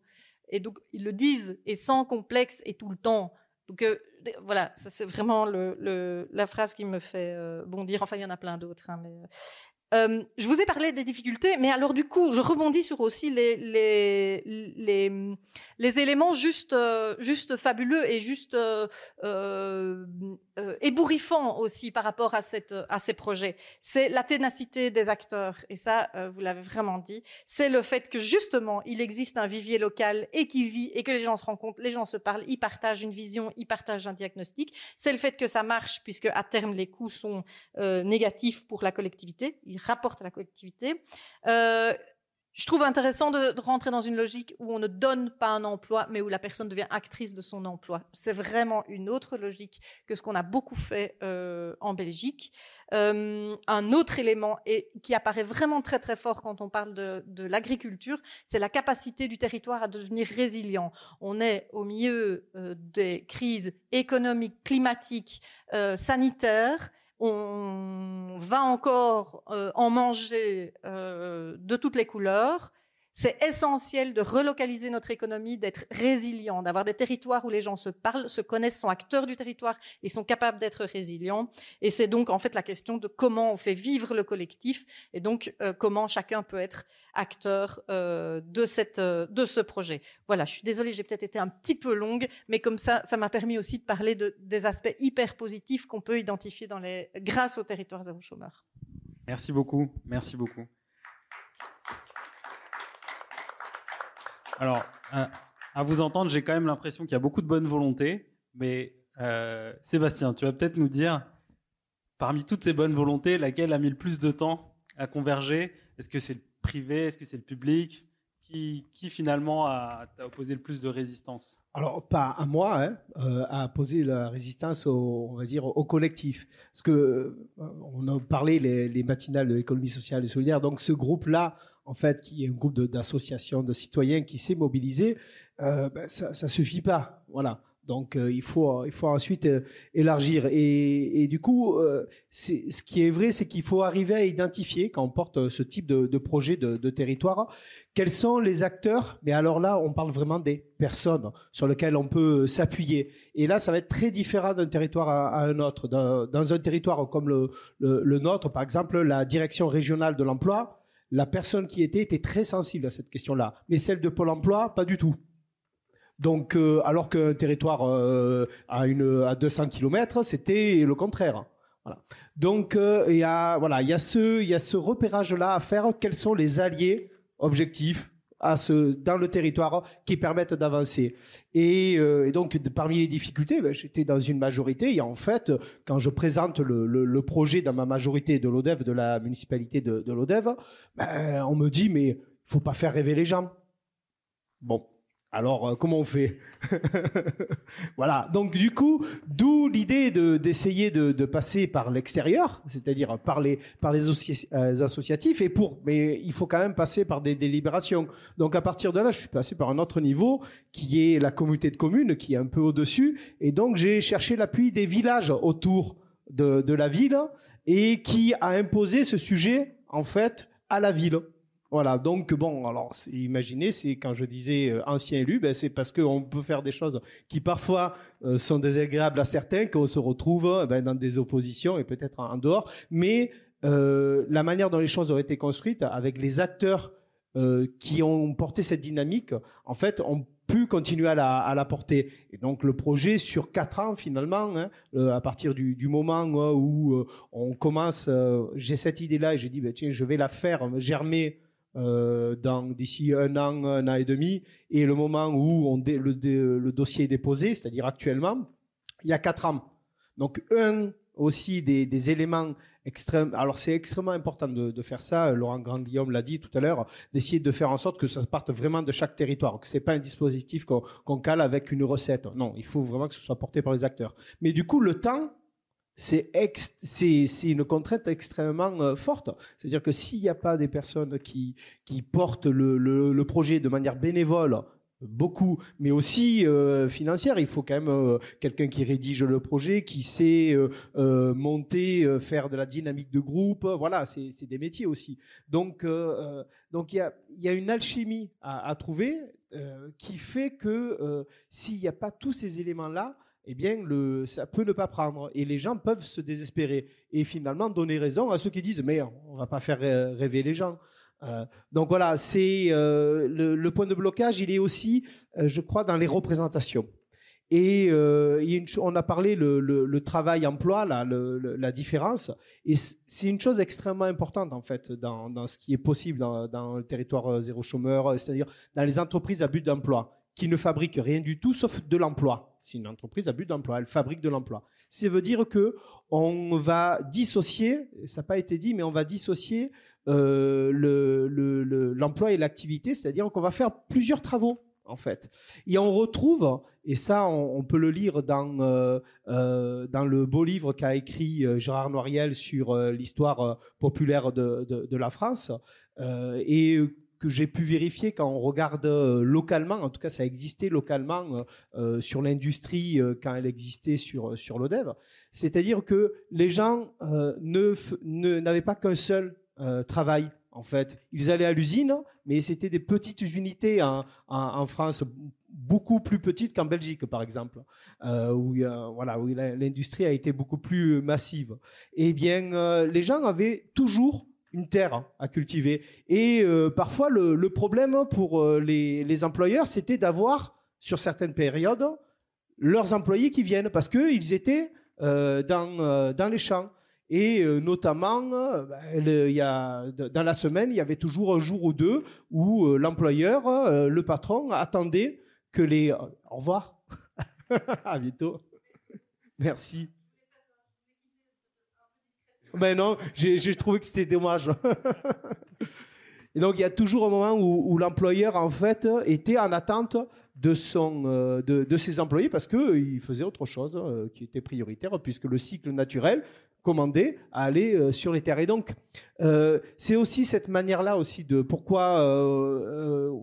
Et donc ils le disent et sans complexe et tout le temps. Donc euh, voilà, ça c'est vraiment la phrase qui me fait bondir. Enfin, il y en a plein d'autres, hein, mais euh, je vous ai parlé des difficultés, mais alors du coup, je rebondis sur aussi les les les, éléments juste euh, juste fabuleux et juste euh, ébouriffants aussi par rapport à cette à ces projets. C'est la ténacité des acteurs et ça, vous l'avez vraiment dit. C'est le fait que justement, il existe un vivier local et qui vit et que les gens se rencontrent, les gens se parlent, ils partagent une vision, ils partagent un diagnostic. C'est le fait que ça marche puisque à terme les coûts sont négatifs pour la collectivité rapporte à la collectivité. Euh, je trouve intéressant de, rentrer dans une logique où on ne donne pas un emploi, mais où la personne devient actrice de son emploi. C'est vraiment une autre logique que ce qu'on a beaucoup fait euh, en Belgique. Euh, un autre élément et qui apparaît vraiment très très fort quand on parle de, l'agriculture, c'est la capacité du territoire à devenir résilient. On est au milieu des crises économiques, climatiques, sanitaires on va encore euh, en manger euh, de toutes les couleurs. C'est essentiel de relocaliser notre économie, d'être résilient, d'avoir des territoires où les gens se parlent, se connaissent, sont acteurs du territoire et sont capables d'être résilients. Et c'est donc en fait la question de comment on fait vivre le collectif et donc euh, comment chacun peut être acteur euh, de cette euh, de ce projet. Voilà, je suis désolée, j'ai peut-être été un petit peu longue, mais comme ça, ça m'a permis aussi de parler de, des aspects hyper positifs qu'on peut identifier dans les grâce aux territoires zéro chômeur. Merci beaucoup, merci beaucoup. Alors, à, vous entendre, j'ai quand même l'impression qu'il y a beaucoup de bonne volonté, mais euh, Sébastien, tu vas peut-être nous dire, parmi toutes ces bonnes volontés, laquelle a mis le plus de temps à converger? Est-ce que c'est le privé? Est-ce que c'est le public? Qui, finalement a, a, opposé le plus de résistance Alors pas à moi, hein, euh, opposer la résistance au, on va dire au collectif, parce que euh, on a parlé les, les matinales de l'économie sociale et solidaire. Donc ce groupe-là, en fait, qui est un groupe d'associations, de, de, citoyens qui s'est mobilisé, euh, ben, ça, ça suffit pas. Voilà. Donc euh, il faut il faut ensuite euh, élargir. Et, et, du coup euh, ce qui est vrai c'est qu'il faut arriver à identifier quand on porte ce type de, de projet de, de, territoire quels sont les acteurs. Mais alors là on parle vraiment des personnes sur lesquelles on peut s'appuyer. Et là ça va être très différent d'un territoire à, à, un autre. Dans, dans un territoire comme le, le, le nôtre par exemple la direction régionale de l'emploi la personne qui était était très sensible à cette question-là, mais celle de Pôle Emploi, pas du tout. Donc, euh, alors qu'un territoire euh, à, une, à 200 km, c'était le contraire. Voilà. Donc, euh, il y a voilà, il y a ce, il y a ce repérage-là à faire. Quels sont les alliés objectifs à ce dans le territoire qui permettent d'avancer? Et, euh, et, donc parmi les difficultés ben, j'étais dans une majorité et en fait quand je présente le, le, le projet dans ma majorité de l'ODEV de la municipalité de, de l'ODEV ben, on me dit mais faut pas faire rêver les gens bon alors, euh, comment on fait Voilà. Donc, du coup, d'où l'idée d'essayer de, passer par l'extérieur, c'est-à-dire par les, par les euh, associatifs, et pour, mais il faut quand même passer par des délibérations. Donc, à partir de là, je suis passé par un autre niveau, qui est la communauté de communes, qui est un peu au-dessus, et donc j'ai cherché l'appui des villages autour de la ville, et qui a imposé ce sujet, en fait, à la ville. Voilà, donc bon, alors imaginez, c'est quand je disais euh, ancien élu, ben, c'est parce qu'on peut faire des choses qui parfois euh, sont désagréables à certains, qu'on se retrouve ben, dans des oppositions et peut-être en, dehors, mais euh, la manière dont les choses ont été construites, avec les acteurs euh, qui ont porté cette dynamique, en fait, ont pu continuer à la, porter. Et donc le projet sur quatre ans finalement, hein, euh, à partir du, moment où euh, on commence, j'ai cette idée-là et j'ai dit ben, tiens je vais la faire germer euh, d'ici un an, un an et demi, et le moment où on le, le, dossier est déposé, c'est-à-dire actuellement, il y a quatre ans. Donc un aussi des, des éléments extrêmes. Alors c'est extrêmement important de, de, faire ça. Laurent Grand Guillaume l'a dit tout à l'heure, d'essayer de faire en sorte que ça parte vraiment de chaque territoire, que c'est pas un dispositif qu'on qu cale avec une recette. Non, il faut vraiment que ce soit porté par les acteurs. Mais du coup, le temps c'est une contrainte extrêmement euh, forte. C'est-à-dire que s'il n'y a pas des personnes qui, portent le, projet de manière bénévole, beaucoup, mais aussi euh, financière. Il faut quand même euh, quelqu'un qui rédige le projet, qui sait monter, faire de la dynamique de groupe. Voilà, c'est des métiers aussi. Donc, donc il y a, y a, une alchimie à, à trouver qui fait que s'il n'y a pas tous ces éléments-là, eh bien, ça peut ne pas prendre. Et les gens peuvent se désespérer. Et finalement, donner raison à ceux qui disent, mais on va pas faire rêver les gens. Euh, donc voilà, c'est euh, le, point de blocage, il est aussi, euh, je crois, dans les représentations. Et on a parlé le, le travail-emploi, la différence, et c'est une chose extrêmement importante en fait dans, dans ce qui est possible dans, dans le territoire zéro chômeur, c'est-à-dire dans les entreprises à but d'emploi qui ne fabrique rien du tout sauf de l'emploi. C'est une entreprise à but d'emploi, elle fabrique de l'emploi. Ça veut dire que on va dissocier, ça n'a pas été dit, mais on va dissocier euh, l'emploi et l'activité, c'est-à-dire qu'on va faire plusieurs travaux en fait. Et on retrouve, et ça on, peut le lire dans, euh, euh, dans le beau livre qu'a écrit Gérard Noiriel sur l'histoire populaire de, de, la France, et que j'ai pu vérifier quand on regarde euh, localement, en tout cas ça existait localement euh, euh, sur l'industrie quand elle existait sur, sur c'est-à-dire que les gens ne, n'avaient pas qu'un seul travail. En fait, ils allaient à l'usine, mais c'était des petites unités en, en, France, beaucoup plus petites qu'en Belgique, par exemple, où, voilà, où l'industrie a été beaucoup plus massive. Eh bien, les gens avaient toujours une terre à cultiver. Et euh, parfois, le, problème pour euh, les, employeurs, c'était d'avoir, sur certaines périodes, leurs employés qui viennent, parce qu'ils étaient euh, dans, dans les champs. Et notamment, bah, il y a, dans la semaine, il y avait toujours un jour ou deux où l'employeur, le patron, attendait que les... au revoir. à bientôt. Merci. Mais non, j'ai trouvé que c'était dommage. Donc, il y a toujours un moment où, l'employeur, en fait, était en attente de, son, euh, de, ses employés parce qu'il faisait autre chose euh, qui était prioritaire, puisque le cycle naturel commandait à aller euh, sur les terres. Et donc, c'est aussi cette manière-là aussi de pourquoi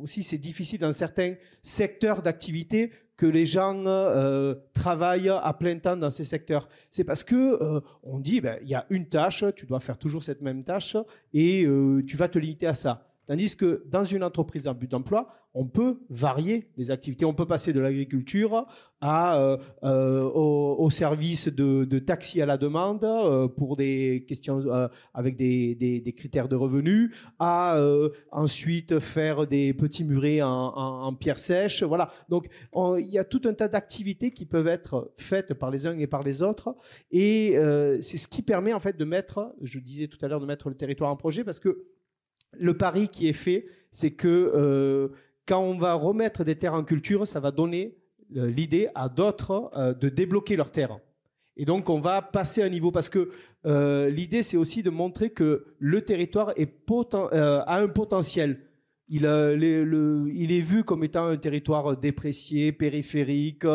aussi c'est difficile dans certains secteurs d'activité que les gens euh, travaillent à plein temps dans ces secteurs. C'est parce que euh, on dit, ben, il y a une tâche, tu dois faire toujours cette même tâche et euh, tu vas te limiter à ça. Tandis que dans une entreprise en but d'emploi, on peut varier les activités. On peut passer de l'agriculture euh, euh, au, service de, de, taxi à la demande euh, pour des questions avec des, critères de revenus, à ensuite faire des petits murets en, en, pierre sèche. Voilà. Donc il y a tout un tas d'activités qui peuvent être faites par les uns et par les autres, et c'est ce qui permet en fait de mettre, je disais tout à l'heure, de mettre le territoire en projet, parce que le pari qui est fait, c'est que quand on va remettre des terres en culture, ça va donner euh, l'idée à d'autres euh, de débloquer leurs terres. Et donc, on va passer un niveau parce que euh, l'idée, c'est aussi de montrer que le territoire est a un potentiel. Il, il, est vu comme étant un territoire déprécié, périphérique,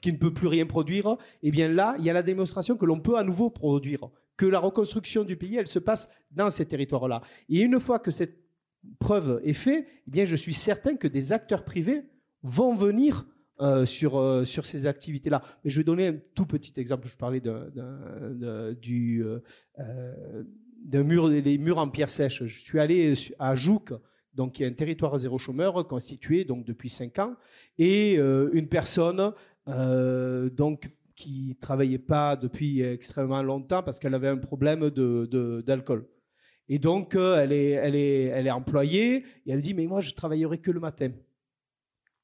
qui ne peut plus rien produire. Et eh bien là, il y a la démonstration que l'on peut à nouveau produire, que la reconstruction du pays, elle se passe dans ces territoires-là. Et une fois que cette preuve est faite, eh bien, je suis certain que des acteurs privés vont venir euh, sur, euh, sur ces activités-là. Mais je vais donner un tout petit exemple. Je parlais du, euh, mur, des murs en pierre sèche. Je suis allé à Jouk, donc qui est un territoire zéro chômeur constitué donc depuis cinq ans, et une personne donc qui travaillait pas depuis extrêmement longtemps parce qu'elle avait un problème d'alcool. De, et donc, euh, elle, est, elle, est, elle est employée et elle dit, mais moi, je travaillerai que le matin.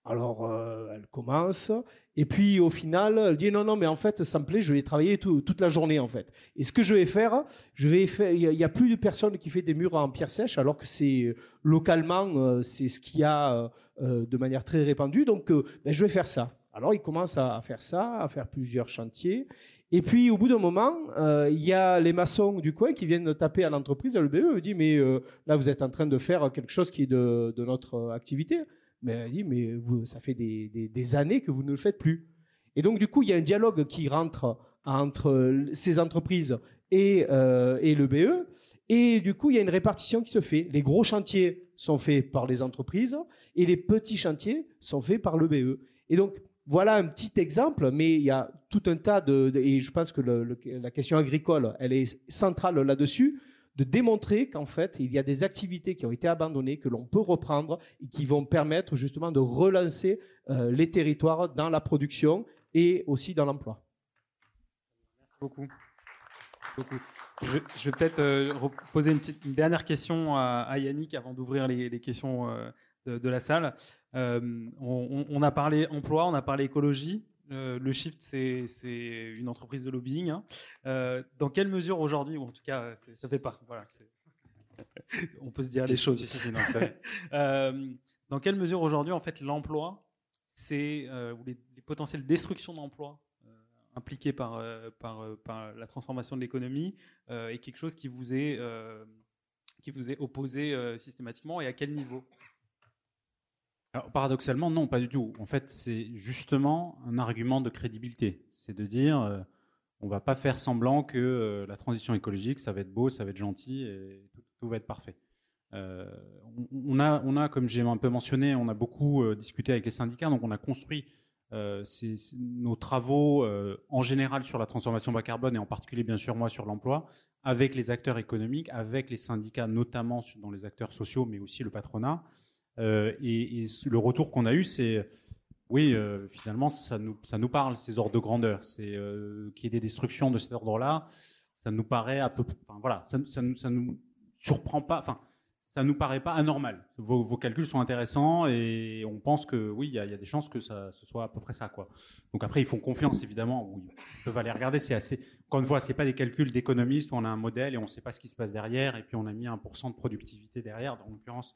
Alors, euh, elle commence. Et puis, au final, elle dit, non, non, mais en fait, ça me plaît, je vais travailler toute la journée, en fait. Et ce que je vais faire, je vais il n'y a, plus de personnes qui font des murs en pierre sèche, alors que c'est, localement, euh, c'est ce qu'il y a de manière très répandue. Donc, ben, je vais faire ça. Alors, il commence à faire ça, à faire plusieurs chantiers. Et puis, au bout d'un moment, euh, il y a les maçons du coin qui viennent taper à l'entreprise, à l'EBE, me dit, mais euh, là, vous êtes en train de faire quelque chose qui est de, notre activité. Mais elle dit, mais vous, ça fait des, années que vous ne le faites plus. Et donc, du coup, il y a un dialogue qui rentre entre ces entreprises et, euh, et le BE. Et du coup, il y a une répartition qui se fait. Les gros chantiers sont faits par les entreprises et les petits chantiers sont faits par le BE. Et donc, voilà un petit exemple, mais il y a tout un tas de, et je pense que la question agricole, elle est centrale là-dessus, de démontrer qu'en fait, il y a des activités qui ont été abandonnées, que l'on peut reprendre et qui vont permettre justement de relancer euh, les territoires dans la production et aussi dans l'emploi. Merci beaucoup. Je, vais peut-être euh, poser une, petite, dernière question à, Yannick avant d'ouvrir les, questions euh, de, la salle. on, a parlé emploi, on a parlé écologie. Euh, le Shift, c'est une entreprise de lobbying. Hein. Euh, dans quelle mesure aujourd'hui, ou en tout cas, ça fait pas. Voilà, on peut se dire les choses. Euh, dans quelle mesure aujourd'hui, en fait, l'emploi, c'est ou les, potentielles destructions d'emplois impliquées par, par, par, la transformation de l'économie est quelque chose qui vous est qui vous est opposé systématiquement et à quel niveau? Paradoxalement, non, pas du tout. En fait, c'est justement un argument de crédibilité. C'est de dire, euh, on va pas faire semblant que euh, la transition écologique, ça va être beau, ça va être gentil et tout, va être parfait. Euh, on, a, on a, comme j'ai un peu mentionné, on a beaucoup discuté avec les syndicats, donc on a construit nos travaux en général sur la transformation bas carbone et en particulier bien sûr moi sur l'emploi avec les acteurs économiques, avec les syndicats notamment dans les acteurs sociaux mais aussi le patronat. Euh, et, le retour qu'on a eu, c'est oui, euh, finalement, ça nous, ça nous parle, ces ordres de grandeur. C'est euh, qu'il y ait des destructions de cet ordre-là, ça nous paraît un peu. Enfin, voilà, ça, ça, ça, nous surprend pas. Enfin, ça nous paraît pas anormal. Vos, vos, calculs sont intéressants et on pense que oui, il y, a, y a des chances que ça ce soit à peu près ça, quoi. Donc après, ils font confiance, évidemment. Oui, ils peuvent aller regarder. C'est assez. Encore une fois, c'est pas des calculs d'économistes où on a un modèle et on sait pas ce qui se passe derrière et puis on a mis 1% de productivité derrière. En l'occurrence,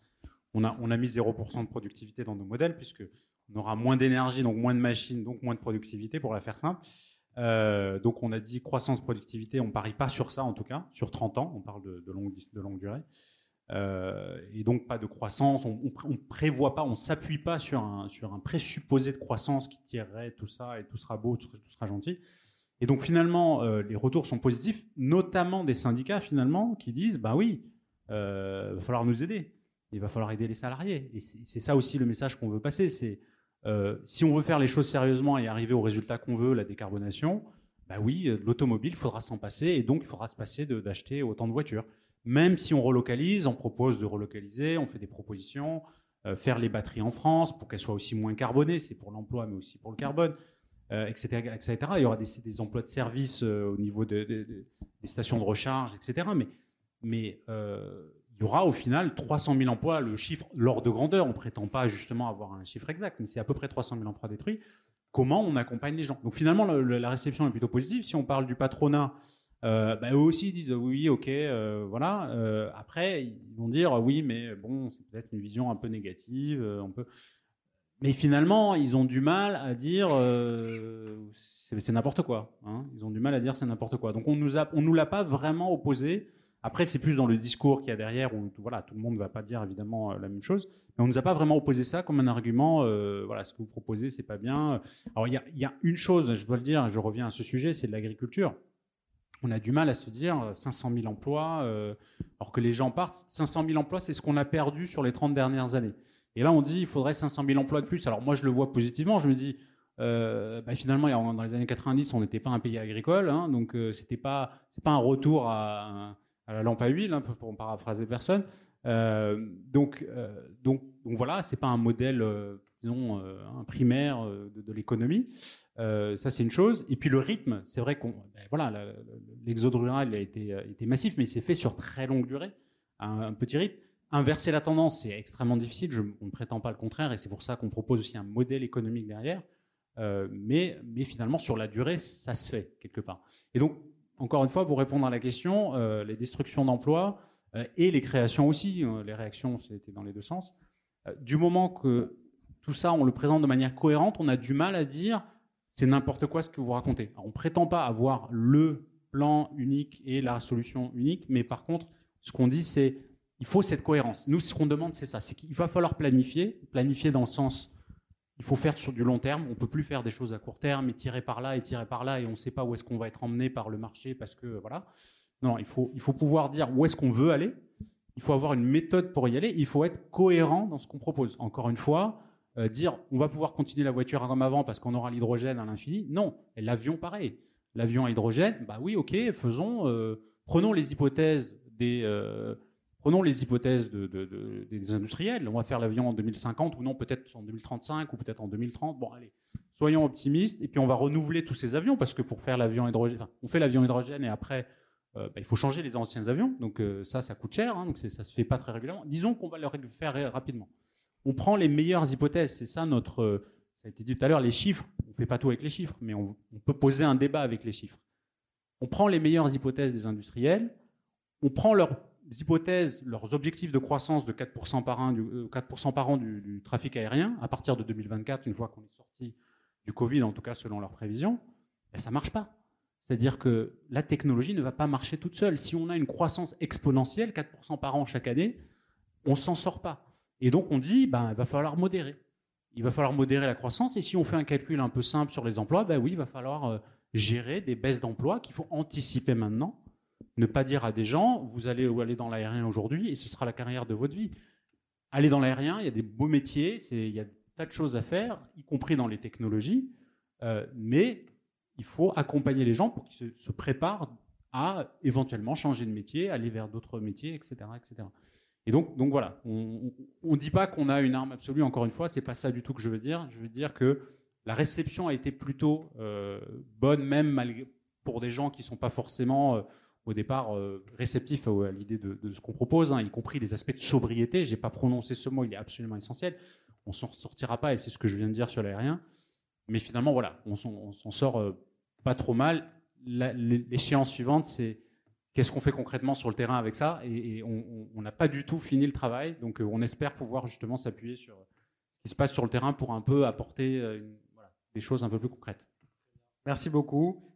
on a, on mis 0% de productivité dans nos modèles, puisque on aura moins d'énergie, donc moins de machines, donc moins de productivité, pour la faire simple. Euh, donc on a dit croissance productivité, on parie pas sur ça en tout cas, sur 30 ans, on parle de, longue, de longue durée. Euh, et donc pas de croissance, on, on, prévoit pas, on s'appuie pas sur un, sur un présupposé de croissance qui tirerait tout ça et tout sera beau, tout, sera gentil. Et donc finalement, euh, les retours sont positifs, notamment des syndicats finalement qui disent, bah oui, euh, va falloir nous aider il va falloir aider les salariés. Et c'est ça aussi le message qu'on veut passer. C'est euh, si on veut faire les choses sérieusement et arriver au résultat qu'on veut, la décarbonation, bah oui, euh, l'automobile, il faudra s'en passer et donc il faudra se passer d'acheter autant de voitures. Même si on relocalise, on propose de relocaliser, on fait des propositions, euh, faire les batteries en France pour qu'elles soient aussi moins carbonées, c'est pour l'emploi mais aussi pour le carbone, etc., etc. Il y aura des, emplois de service au niveau de, des stations de recharge, etc. Mais il y aura au final 300 000 emplois, le chiffre, l'ordre de grandeur. On ne prétend pas justement avoir un chiffre exact, mais c'est à peu près 300 000 emplois détruits. Comment on accompagne les gens? Donc finalement, la réception est plutôt positive. Si on parle du patronat, euh, bah, eux aussi disent oui, ok, euh, voilà. Euh, après, ils vont dire oui, mais bon, c'est peut-être une vision un peu négative. on peut... Mais finalement, ils ont du mal à dire c'est n'importe quoi. Hein. Ils ont du mal à dire c'est n'importe quoi. Donc on nous a, on nous l'a pas vraiment opposé après, c'est plus dans le discours qu'il y a derrière où voilà, tout le monde ne va pas dire évidemment euh, la même chose. Mais on nous a pas vraiment opposé ça comme un argument. Euh, voilà, ce que vous proposez, c'est pas bien. Alors il y a, une chose, je dois le dire, je reviens à ce sujet, c'est de l'agriculture. On a du mal à se dire 500 euh, 000 emplois, alors que les gens partent. 500 000 emplois, c'est ce qu'on a perdu sur les 30 dernières années. Et là, on dit il faudrait 500 000 emplois de plus. Alors moi, je le vois positivement. Je me dis bah finalement, dans les années 90, on n'était pas un pays agricole, hein, donc euh, c'était pas, pas un retour à, à la lampe à huile, hein, pour paraphraser personne. Euh, donc, euh, donc, donc voilà, c'est pas un modèle, euh, disons, un primaire de, l'économie. ça, c'est une chose. Et puis le rythme, c'est vrai qu'on, ben, voilà, l'exode rural a été, été massif, mais il s'est fait sur très longue durée, un, petit rythme. Inverser la tendance, c'est extrêmement difficile. Je, on ne prétend pas le contraire, et c'est pour ça qu'on propose aussi un modèle économique derrière. mais, mais finalement, sur la durée, ça se fait quelque part. Et donc, encore une fois, pour répondre à la question, euh, les destructions d'emplois euh, et les créations aussi, euh, les réactions, c'était dans les deux sens. du moment que tout ça, on le présente de manière cohérente, on a du mal à dire c'est n'importe quoi ce que vous racontez. Alors, on prétend pas avoir le plan unique et la solution unique, mais par contre, ce qu'on dit, c'est il faut cette cohérence. Nous, ce qu'on demande, c'est ça, c'est qu'il va falloir planifier, planifier dans le sens il faut faire sur du long terme. On peut plus faire des choses à court terme et tirer par là et tirer par là et on ne sait pas où est-ce qu'on va être emmené par le marché parce que voilà. Non, il faut, il faut pouvoir dire où est-ce qu'on veut aller. Il faut avoir une méthode pour y aller. Il faut être cohérent dans ce qu'on propose. Encore une fois, euh, dire on va pouvoir continuer la voiture comme avant parce qu'on aura l'hydrogène à l'infini. Non. Et l'avion, pareil. L'avion à hydrogène, bah oui, ok, faisons, euh, prenons les hypothèses des, euh, prenons les hypothèses de, de, de, des industriels. On va faire l'avion en 2050 ou non, peut-être en 2035 ou peut-être en 2030. Bon, allez, soyons optimistes. Et puis on va renouveler tous ces avions parce que pour faire l'avion hydrogène, on fait l'avion hydrogène et après euh, bah, il faut changer les anciens avions, donc euh, ça, ça coûte cher, hein, donc ça se fait pas très régulièrement. Disons qu'on va le faire rapidement. On prend les meilleures hypothèses, c'est ça notre, euh, ça a été dit tout à l'heure, les chiffres. On fait pas tout avec les chiffres, mais on, peut poser un débat avec les chiffres. On prend les meilleures hypothèses des industriels, on prend leurs hypothèses, leurs objectifs de croissance de 4% par an, du, 4 par an du, trafic aérien à partir de 2024, une fois qu'on est sorti du Covid, en tout cas selon leurs prévisions, ben, ça marche pas. C'est-à-dire que la technologie ne va pas marcher toute seule. Si on a une croissance exponentielle, 4% par an chaque année, on s'en sort pas. Et donc on dit, ben, il va falloir modérer. Il va falloir modérer la croissance. Et si on fait un calcul un peu simple sur les emplois, ben oui, il va falloir euh, gérer des baisses d'emplois qu'il faut anticiper maintenant. Ne pas dire à des gens, vous allez aller dans l'aérien aujourd'hui et ce sera la carrière de votre vie. Aller dans l'aérien, il y a des beaux métiers, il y a des tas de choses à faire, y compris dans les technologies. Euh, mais il faut accompagner les gens pour qu'ils se, préparent à éventuellement changer de métier, aller vers d'autres métiers, etc., etc. Et donc, voilà, on ne dit pas qu'on a une arme absolue. Encore une fois, c'est pas ça du tout que je veux dire. Je veux dire que la réception a été plutôt euh, bonne, même malgré, pour des gens qui sont pas forcément euh, au départ euh, réceptifs à, l'idée de, ce qu'on propose, hein, y compris les aspects de sobriété. J'ai pas prononcé ce mot, il est absolument essentiel. On s'en sortira pas, et c'est ce que je viens de dire sur l'aérien. Mais finalement, voilà, on s'en sort euh, pas trop mal. L'échéance suivante, c'est qu'est-ce qu'on fait concrètement sur le terrain avec ça? Et, on n'a pas du tout fini le travail, donc euh, on espère pouvoir justement s'appuyer sur ce qui se passe sur le terrain pour un peu apporter euh, des choses un peu plus concrètes. Merci beaucoup.